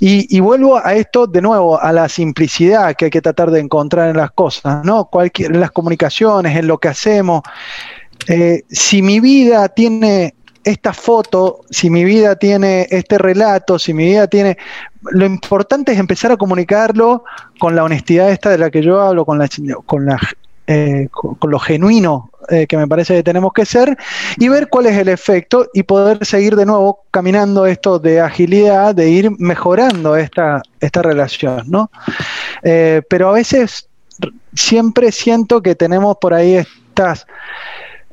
B: Y, vuelvo a esto de nuevo, a la simplicidad que hay que tratar de encontrar en las cosas, ¿no? en las comunicaciones, en lo que hacemos. Eh, si mi vida tiene esta foto, si mi vida tiene este relato, si mi vida tiene... Lo importante es empezar a comunicarlo con la honestidad esta de la que yo hablo, con, la, con, eh, lo genuino eh, que me parece que tenemos que ser y ver cuál es el efecto y poder seguir de nuevo caminando esto de agilidad, de ir mejorando esta, esta relación, ¿no? Eh, pero a veces siempre siento que tenemos por ahí estas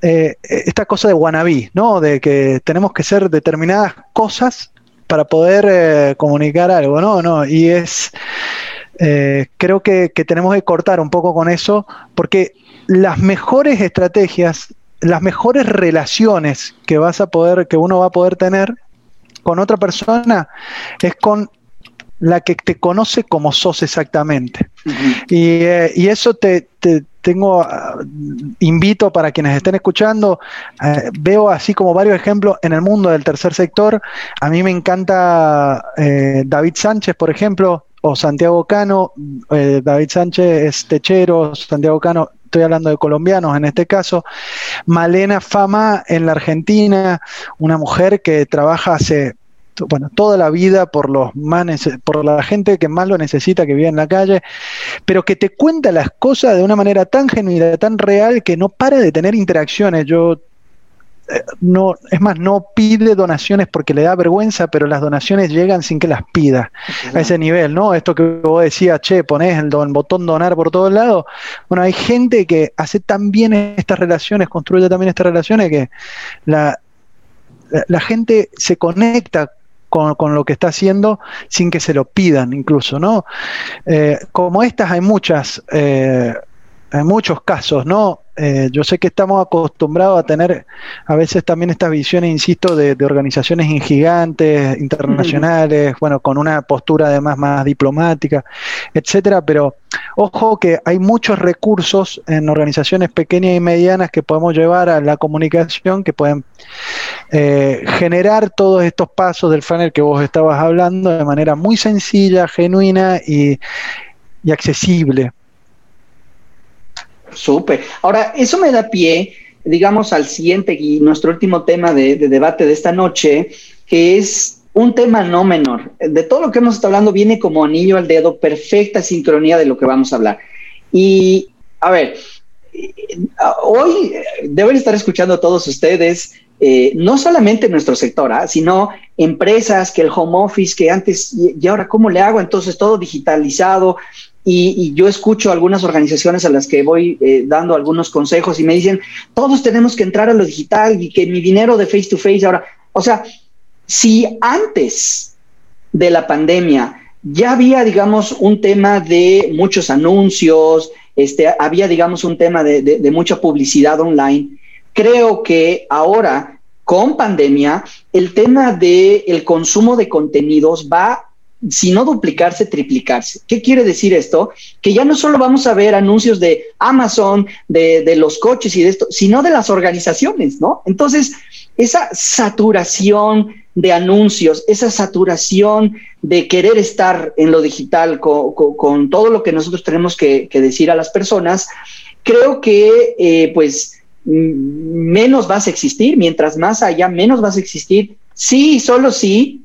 B: eh, esta cosa de wannabe, ¿no? De que tenemos que ser determinadas cosas para poder eh, comunicar algo, ¿no? no y es, eh, creo que, tenemos que cortar un poco con eso, porque las mejores estrategias, las mejores relaciones que vas a poder, que uno va a poder tener con otra persona, es con la que te conoce como sos exactamente. y, y, eso te, te, tengo, ah, invito para quienes estén escuchando, eh, veo así como varios ejemplos en el mundo del tercer sector. A mí me encanta eh, David Sánchez, por ejemplo, o Santiago Cano. Eh, David Sánchez es techero, Santiago Cano, estoy hablando de colombianos en este caso. Malena Fama en la Argentina, una mujer que trabaja hace bueno, toda la vida por los más por la gente que más lo necesita, que vive en la calle, pero que te cuenta las cosas de una manera tan genuina, tan real, que no para de tener interacciones. Yo eh, no, es más, no pide donaciones porque le da vergüenza, pero las donaciones llegan sin que las pida a ese nivel, ¿no? Esto que vos decías, che, ponés el, botón donar por todos lados. Bueno, hay gente que hace tan bien estas relaciones, construye también estas relaciones que la, la gente se conecta con, lo que está haciendo sin que se lo pidan incluso, ¿no? Eh, como estas hay muchas, eh, hay muchos casos, ¿no? Eh, yo sé que estamos acostumbrados a tener a veces también esta visión, insisto, de, organizaciones gigantes, internacionales, bueno, con una postura además más diplomática, etcétera, pero ojo que hay muchos recursos en organizaciones pequeñas y medianas que podemos llevar a la comunicación, que pueden eh, generar todos estos pasos del funnel que vos estabas hablando de manera muy sencilla, genuina y, y accesible.
A: Súper. Ahora, eso me da pie, digamos, al siguiente y nuestro último tema de, debate de esta noche, que es un tema no menor. De todo lo que hemos estado hablando viene como anillo al dedo, perfecta sincronía de lo que vamos a hablar. Y, a ver, hoy deben estar escuchando a todos ustedes, eh, no solamente nuestro sector, ¿ah? sino empresas que el home office, que antes, y ahora cómo le hago? Entonces todo digitalizado, y, yo escucho algunas organizaciones a las que voy eh, dando algunos consejos y me dicen, todos tenemos que entrar a lo digital y que mi dinero de face to face ahora, o sea, si antes de la pandemia ya había, digamos, un tema de muchos anuncios, este, había, digamos, un tema de, de mucha publicidad online, creo que ahora con pandemia, el tema del el consumo de contenidos va si no duplicarse, triplicarse. ¿Qué quiere decir esto? Que ya no solo vamos a ver anuncios de Amazon, de, los coches y de esto, sino de las organizaciones, ¿no? Entonces, esa saturación de anuncios, esa saturación de querer estar en lo digital con, todo lo que nosotros tenemos que, decir a las personas, creo que eh, pues menos vas a existir, mientras más haya, menos vas a existir. Sí, solo sí,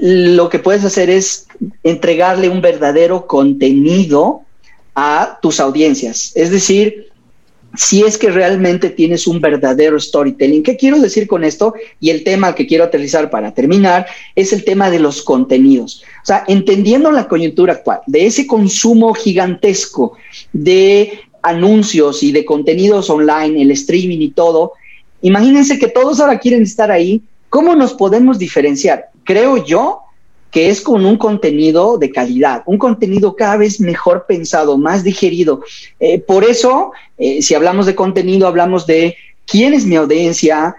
A: lo que puedes hacer es entregarle un verdadero contenido a tus audiencias. Es decir, si es que realmente tienes un verdadero storytelling. ¿Qué quiero decir con esto? Y el tema que quiero aterrizar para terminar es el tema de los contenidos. O sea, entendiendo la coyuntura actual, de ese consumo gigantesco de anuncios y de contenidos online, el streaming y todo, imagínense que todos ahora quieren estar ahí. ¿Cómo nos podemos diferenciar? Creo yo que es con un contenido de calidad, un contenido cada vez mejor pensado, más digerido. Eh, por eso, eh, si hablamos de contenido, hablamos de quién es mi audiencia,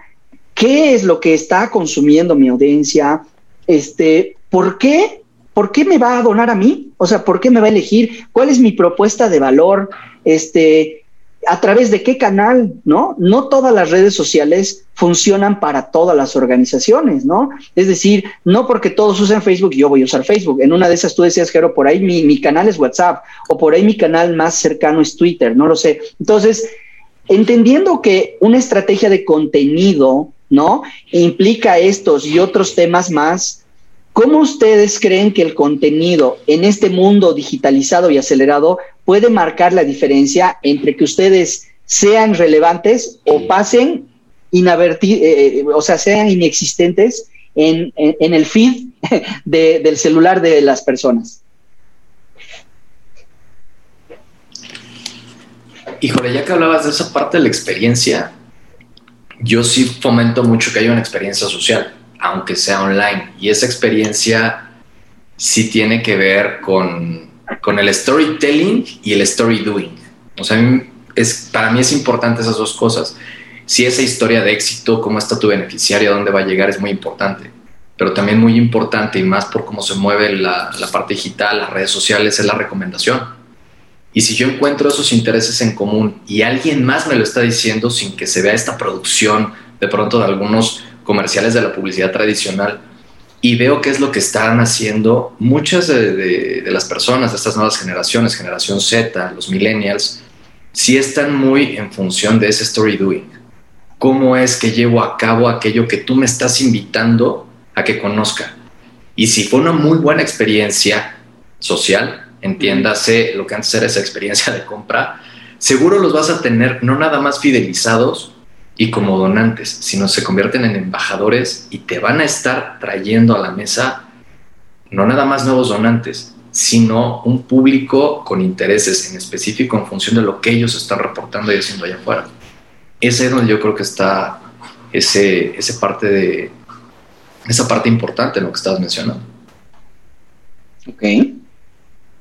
A: qué es lo que está consumiendo mi audiencia, este, ¿por qué? ¿Por qué me va a donar a mí? O sea, ¿por qué me va a elegir? ¿Cuál es mi propuesta de valor? Este, a través de qué canal, ¿no? No todas las redes sociales funcionan para todas las organizaciones, ¿no? Es decir, no porque todos usen Facebook, yo voy a usar Facebook. En una de esas tú decías, Jero, por ahí mi, mi canal es WhatsApp o por ahí mi canal más cercano es Twitter, no lo sé. Entonces, entendiendo que una estrategia de contenido ¿no? Implica estos y otros temas más. ¿Cómo ustedes creen que el contenido en este mundo digitalizado y acelerado puede marcar la diferencia entre que ustedes sean relevantes o pasen inavertidos, eh, eh, o sea, sean inexistentes en, el feed del celular de las personas?
D: Híjole, ya que hablabas de esa parte de la experiencia, yo sí fomento mucho que haya una experiencia social, aunque sea online. Y esa experiencia sí tiene que ver con, con el storytelling y el story doing. O sea, es, para mí es importante esas dos cosas. Si esa historia de éxito, cómo está tu beneficiario, a dónde va a llegar, es muy importante. Pero también muy importante, y más por cómo se mueve la, la parte digital, las redes sociales, es la recomendación y si yo encuentro esos intereses en común y alguien más me lo está diciendo sin que se vea esta producción de pronto de algunos comerciales de la publicidad tradicional y veo qué es lo que están haciendo muchas de, las personas de estas nuevas generaciones, generación Z, los millennials, sí están muy en función de ese story doing. ¿Cómo es que llevo a cabo aquello que tú me estás invitando a que conozca? Y si fue una muy buena experiencia social, entiéndase lo que antes era esa experiencia de compra, seguro los vas a tener no nada más fidelizados y como donantes, sino se convierten en embajadores y te van a estar trayendo a la mesa no nada más nuevos donantes, sino un público con intereses en específico en función de lo que ellos están reportando y haciendo allá afuera. Ese es donde yo creo que está ese, ese parte de esa parte importante en lo que estabas mencionando.
A: Ok.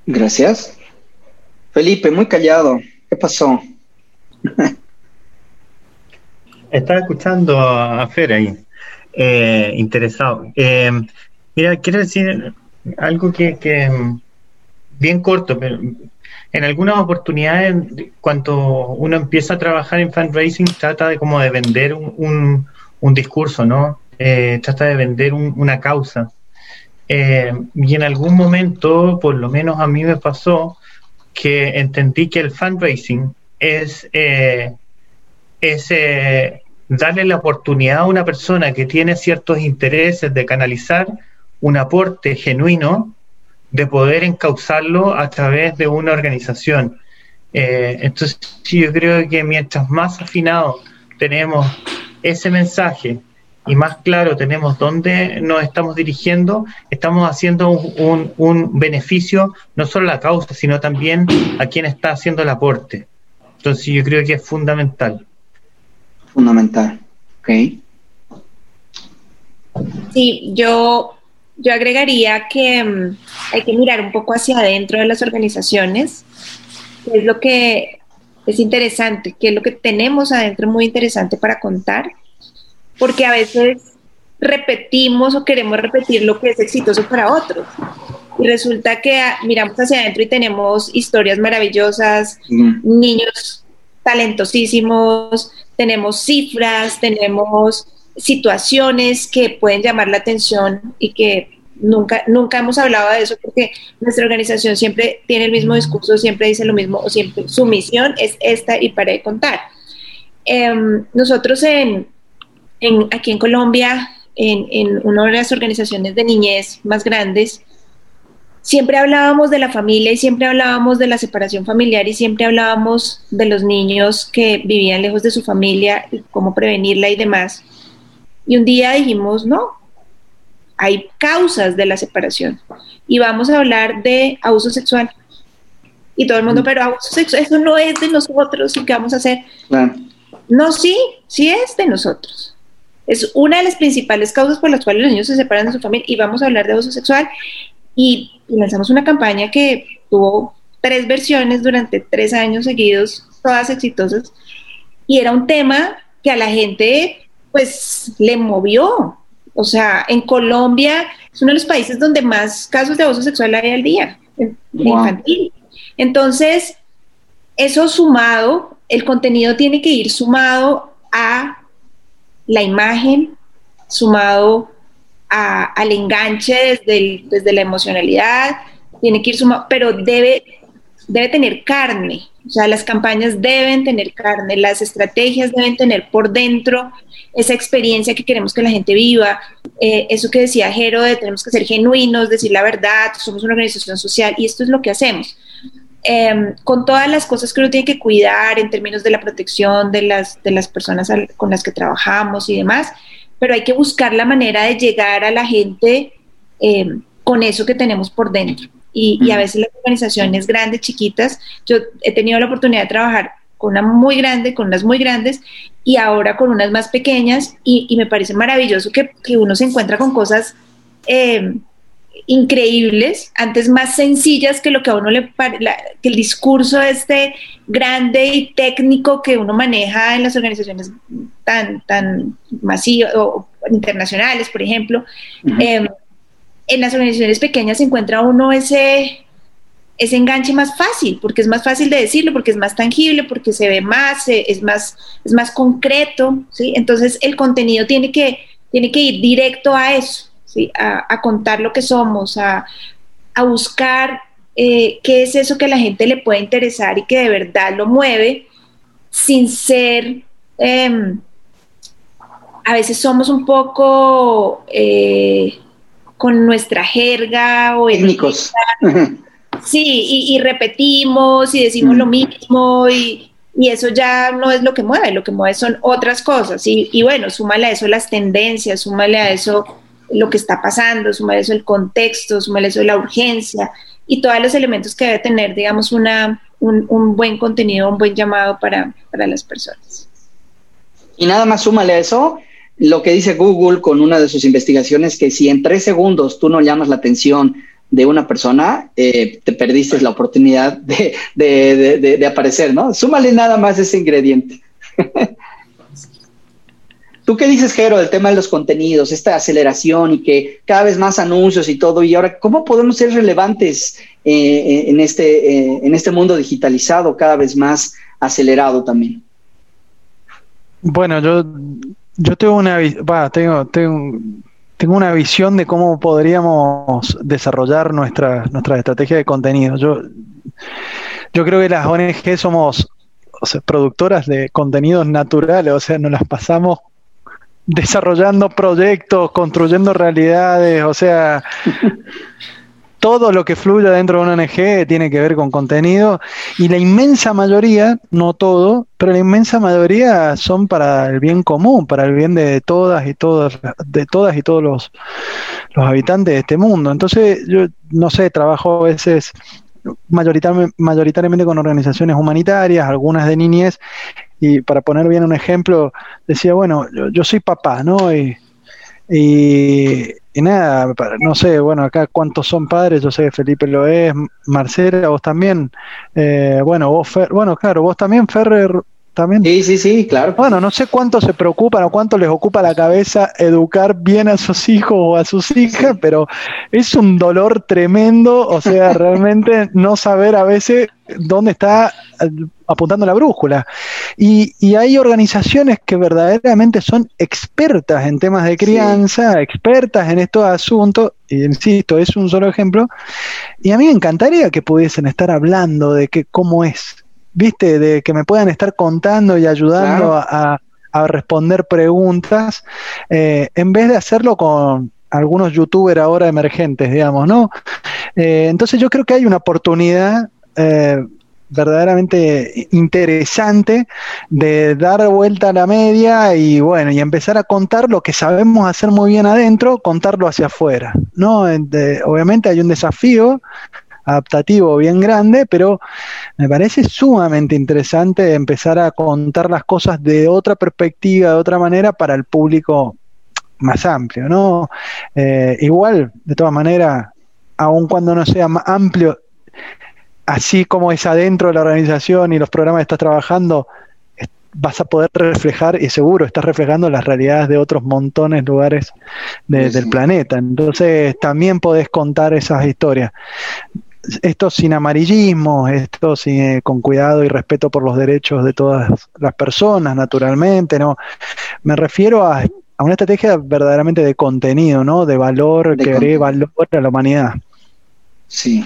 A: Gracias. Felipe, muy callado. ¿Qué pasó?
E: Estaba escuchando a Fer ahí, eh, interesado. Eh, mira, quiero decir algo que, que, bien corto, pero en algunas oportunidades, cuando uno empieza a trabajar en fundraising, trata de como de vender un, un, discurso, ¿no? Eh, trata de vender una causa. Eh, y en algún momento, por lo menos a mí me pasó, que entendí que el fundraising es, eh, eh, darle la oportunidad a una persona que tiene ciertos intereses de canalizar un aporte genuino, de poder encauzarlo a través de una organización. entonces, yo creo que mientras más afinado tenemos ese mensaje y más claro tenemos dónde nos estamos dirigiendo, estamos haciendo un, beneficio no solo a la causa, sino también a quien está haciendo el aporte. Entonces yo creo que es fundamental.
A: Fundamental, ok.
C: Sí, yo, yo agregaría que mm, hay que mirar un poco hacia adentro de las organizaciones, es lo que es interesante, que es lo que tenemos adentro muy interesante para contar porque a veces repetimos o queremos repetir lo que es exitoso para otros. Y resulta que ah, miramos hacia adentro y tenemos historias maravillosas, niños talentosísimos, tenemos cifras, tenemos situaciones que pueden llamar la atención y que nunca, nunca hemos hablado de eso porque nuestra organización siempre tiene el mismo discurso, siempre dice lo mismo o siempre su misión es esta y para de contar. Em, nosotros en, aquí en Colombia, en, una de las organizaciones de niñez más grandes, siempre hablábamos de la familia y siempre hablábamos de la separación familiar y siempre hablábamos de los niños que vivían lejos de su familia y cómo prevenirla y demás. Y un día dijimos, no, hay causas de la separación y vamos a hablar de abuso sexual. Y todo el mundo, pero abuso sexual, eso no es de nosotros y qué vamos a hacer. No, sí, sí es de nosotros. Es una de las principales causas por las cuales los niños se separan de su familia y vamos a hablar de abuso sexual. Y lanzamos una campaña que tuvo tres versiones durante tres años seguidos, todas exitosas, y era un tema que a la gente pues le movió. O sea, en Colombia es uno de los países donde más casos de abuso sexual hay al día, infantil. Entonces, eso sumado, el contenido tiene que ir sumado a la imagen sumado al enganche desde, la emocionalidad, tiene que ir sumado, pero debe, debe tener carne, O sea, las campañas deben tener carne, las estrategias deben tener por dentro esa experiencia que queremos que la gente viva, eh, eso que decía Jero, de tenemos que ser genuinos, decir la verdad, somos una organización social y esto es lo que hacemos. Em, con todas las cosas que uno tiene que cuidar en términos de la protección de las, de las personas con las que trabajamos y demás, pero hay que buscar la manera de llegar a la gente em, con eso que tenemos por dentro. Y, a veces las organizaciones grandes, chiquitas, yo he tenido la oportunidad de trabajar con una muy grande, con unas muy grandes y ahora con unas más pequeñas y, me parece maravilloso que, uno se encuentra con cosas em, increíbles, antes más sencillas que lo que a uno le que el discurso este grande y técnico que uno maneja en las organizaciones tan, tan masivas o internacionales, por ejemplo. En las organizaciones pequeñas se encuentra uno ese, ese enganche más fácil, porque es más fácil de decirlo, porque es más tangible, porque se ve más, es más, es más concreto, ¿sí? Entonces el contenido tiene que, tiene que ir directo a eso, ¿sí? A, contar lo que somos, a, buscar eh, qué es eso que a la gente le puede interesar y que de verdad lo mueve, sin ser... Em, a veces somos un poco... Eh, con nuestra jerga o
A: étnicos.
C: Sí, y, repetimos y decimos lo mm. mismo y, eso ya no es lo que mueve, lo que mueve son otras cosas. Y, y, bueno, súmale a eso las tendencias, súmale a eso lo que está pasando, a eso el contexto, a eso la urgencia y todos los elementos que debe tener, digamos, una, un, un buen contenido, un buen llamado para, para las personas.
A: Y nada más súmale a eso lo que dice Google con una de sus investigaciones, que si en tres segundos tú no llamas la atención de una persona, eh, te perdiste la oportunidad de, de, de, aparecer, ¿no? Súmale nada más ese ingrediente. ¿Tú qué dices, Jero, del tema de los contenidos, esta aceleración y que cada vez más anuncios y todo? Y ahora, ¿cómo podemos ser relevantes eh, en, este, eh, en este mundo digitalizado, cada vez más acelerado también?
B: Bueno, yo yo tengo una, tengo, tengo, tengo una visión de cómo podríamos desarrollar nuestra, nuestra estrategia de contenido. Yo, yo creo que las ONG somos productoras de contenidos naturales, o sea, nos las pasamos desarrollando proyectos, construyendo realidades, o sea, todo lo que fluye dentro de una ONG tiene que ver con contenido y la inmensa mayoría, no todo, pero la inmensa mayoría son para el bien común, para el bien de todas y todos, de todas y todos los, los habitantes de este mundo. Entonces, yo no sé, trabajo a veces mayoritariamente con organizaciones humanitarias, algunas de niñez, y para poner bien un ejemplo, decía, bueno, yo, soy papá, ¿no? Y, y nada, no sé, bueno, acá cuántos son padres, yo sé que Felipe lo es, Marcela, vos también, eh, bueno, vos, bueno, claro, vos también, Ferrer, también.
A: Sí, sí, sí, claro.
B: Bueno, no sé cuánto se preocupan o cuánto les ocupa la cabeza educar bien a sus hijos o a sus hijas, pero es un dolor tremendo, o sea, realmente no saber a veces dónde está apuntando la brújula. Y, y, hay organizaciones que verdaderamente son expertas en temas de crianza, expertas en estos asuntos, y insisto, es un solo ejemplo, y a mí me encantaría que pudiesen estar hablando de que cómo es, viste, de que me puedan estar contando y ayudando a, responder preguntas, eh, en vez de hacerlo con algunos youtubers ahora emergentes, digamos, ¿no? Eh, entonces yo creo que hay una oportunidad eh, verdaderamente interesante de dar vuelta a la media y bueno, y empezar a contar lo que sabemos hacer muy bien adentro, contarlo hacia afuera, ¿no? obviamente hay un desafío adaptativo bien grande, pero me parece sumamente interesante empezar a contar las cosas de otra perspectiva, de otra manera para el público más amplio, ¿no? Eh, igual, de todas maneras, aun cuando no sea más amplio, así como es adentro de la organización y los programas que estás trabajando, vas a poder reflejar, y seguro estás reflejando las realidades de otros montones de lugares del planeta. Entonces también podés contar esas historias. Esto sin amarillismo, esto sin, con cuidado y respeto por los derechos de todas las personas, naturalmente, ¿no? Me refiero a, una estrategia verdaderamente de contenido, ¿no? De valor, que agregue valor a la humanidad.
A: Sí.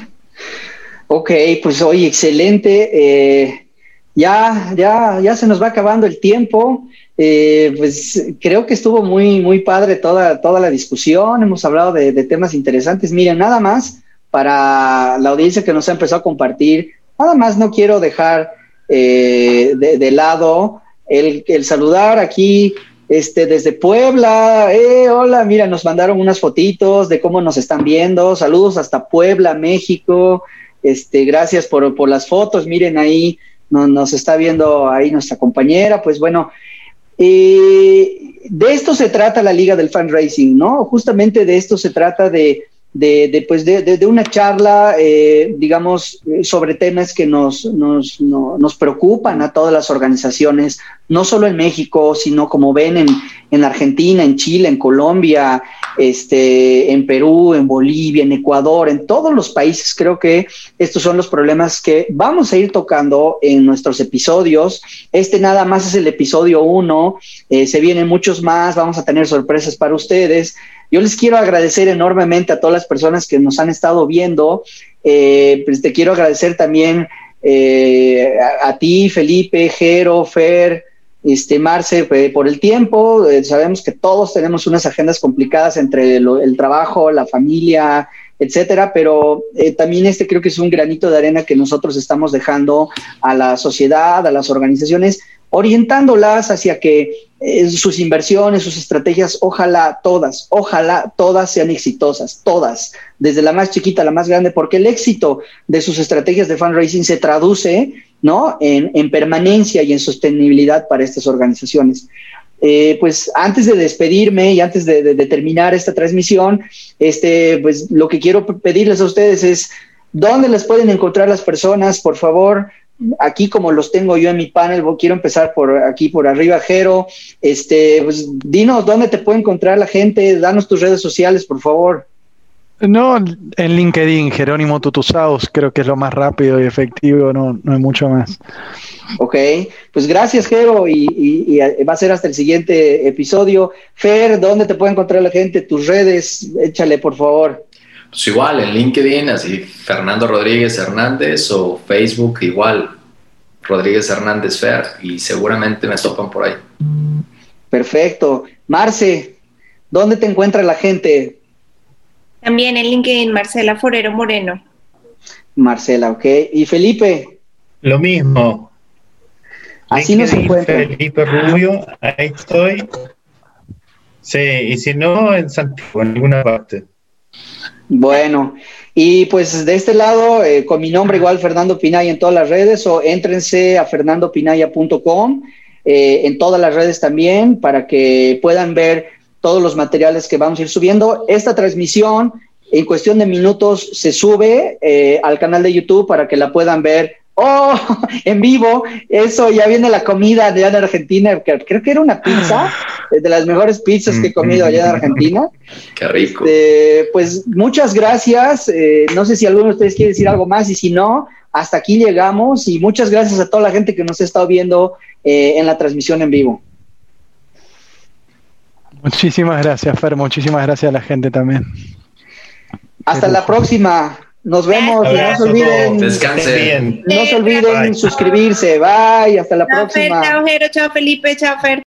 A: Ok, pues hoy excelente. Eh, ya, ya, ya se nos va acabando el tiempo. Eh, pues creo que estuvo muy, muy padre toda, toda la discusión. Hemos hablado de, temas interesantes. Miren, nada más para la audiencia que nos ha empezado a compartir, nada más no quiero dejar eh, de, lado el, saludar aquí este, desde Puebla. Eh, hola, mira, nos mandaron unas fotitos de cómo nos están viendo. Saludos hasta Puebla, México. Este, gracias por, por las fotos. Miren ahí nos está viendo ahí nuestra compañera, pues bueno, eh, de esto se trata la Liga del Fan Racing, ¿no? Justamente de esto se trata de, de, pues de, una charla, eh, digamos, sobre temas que nos, nos, nos, preocupan a todas las organizaciones, no solo en México, sino como ven en, en Argentina, en Chile, en Colombia, este, en Perú, en Bolivia, en Ecuador, en todos los países. Creo que estos son los problemas que vamos a ir tocando en nuestros episodios. Este nada más es el episodio uno, eh, se vienen muchos más, vamos a tener sorpresas para ustedes. Yo les quiero agradecer enormemente a todas las personas que nos han estado viendo. Eh, pues te quiero agradecer también eh, a, ti, Felipe, Jero, Fer, este, Marce, eh, por el tiempo. sabemos que todos tenemos unas agendas complicadas entre el trabajo, la familia, etcétera, pero también este creo que es un granito de arena que nosotros estamos dejando a la sociedad, a las organizaciones, orientándolas hacia que eh, sus inversiones, sus estrategias, ojalá todas, ojalá todas sean exitosas, todas, desde la más chiquita a la más grande, porque el éxito de sus estrategias de fundraising se traduce ¿no? en, permanencia y en sostenibilidad para estas organizaciones. Eh, pues antes de despedirme y antes de, de, terminar esta transmisión, este, pues lo que quiero pedirles a ustedes es dónde las pueden encontrar las personas, por favor, aquí como los tengo yo en mi panel, quiero empezar por aquí por arriba, Jero. Este, pues dinos dónde te puede encontrar la gente, danos tus redes sociales, por favor.
B: No, en LinkedIn, Jerónimo Tutusaus, creo que es lo más rápido y efectivo, no, no hay mucho más.
A: Ok, pues gracias, Jero, y, va a ser hasta el siguiente episodio. Fer, ¿dónde te puede encontrar la gente? Tus redes, échale, por favor.
D: Pues igual, en LinkedIn, así Fernando Rodríguez Hernández o Facebook igual, Rodríguez Hernández Fer, y seguramente me topan por ahí.
A: Perfecto. Marce, ¿dónde te encuentra la gente?
C: También en LinkedIn, Marcela Forero Moreno.
A: Marcela, ok. ¿Y Felipe?
E: Lo mismo.
A: Así nos encuentra.
E: Felipe Rubio, ahí estoy. Sí, y si no, en Santiago, en alguna parte.
A: Bueno, y pues de este lado, eh, con mi nombre igual Fernando Pinaya en todas las redes o éntrense a fernandopinaya.com eh, en todas las redes también para que puedan ver todos los materiales que vamos a ir subiendo. Esta transmisión en cuestión de minutos se sube eh, al canal de YouTube para que la puedan ver Oh, en vivo, eso ya viene la comida allá de Argentina, creo que era una pizza, de las mejores pizzas que he comido allá de Argentina.
D: Qué rico.
A: Este, pues muchas gracias, eh, no sé si alguno de ustedes quiere decir algo más y si no, hasta aquí llegamos y muchas gracias a toda la gente que nos ha estado viendo eh, en la transmisión en vivo.
B: Muchísimas gracias, Fer, muchísimas gracias a la gente también.
A: Hasta la próxima. Nos vemos. no se olviden.
D: Descansen.
A: No se olviden suscribirse. Bye. Hasta la próxima.
C: chao, Jero. Chao, Felipe. Chao, Fer.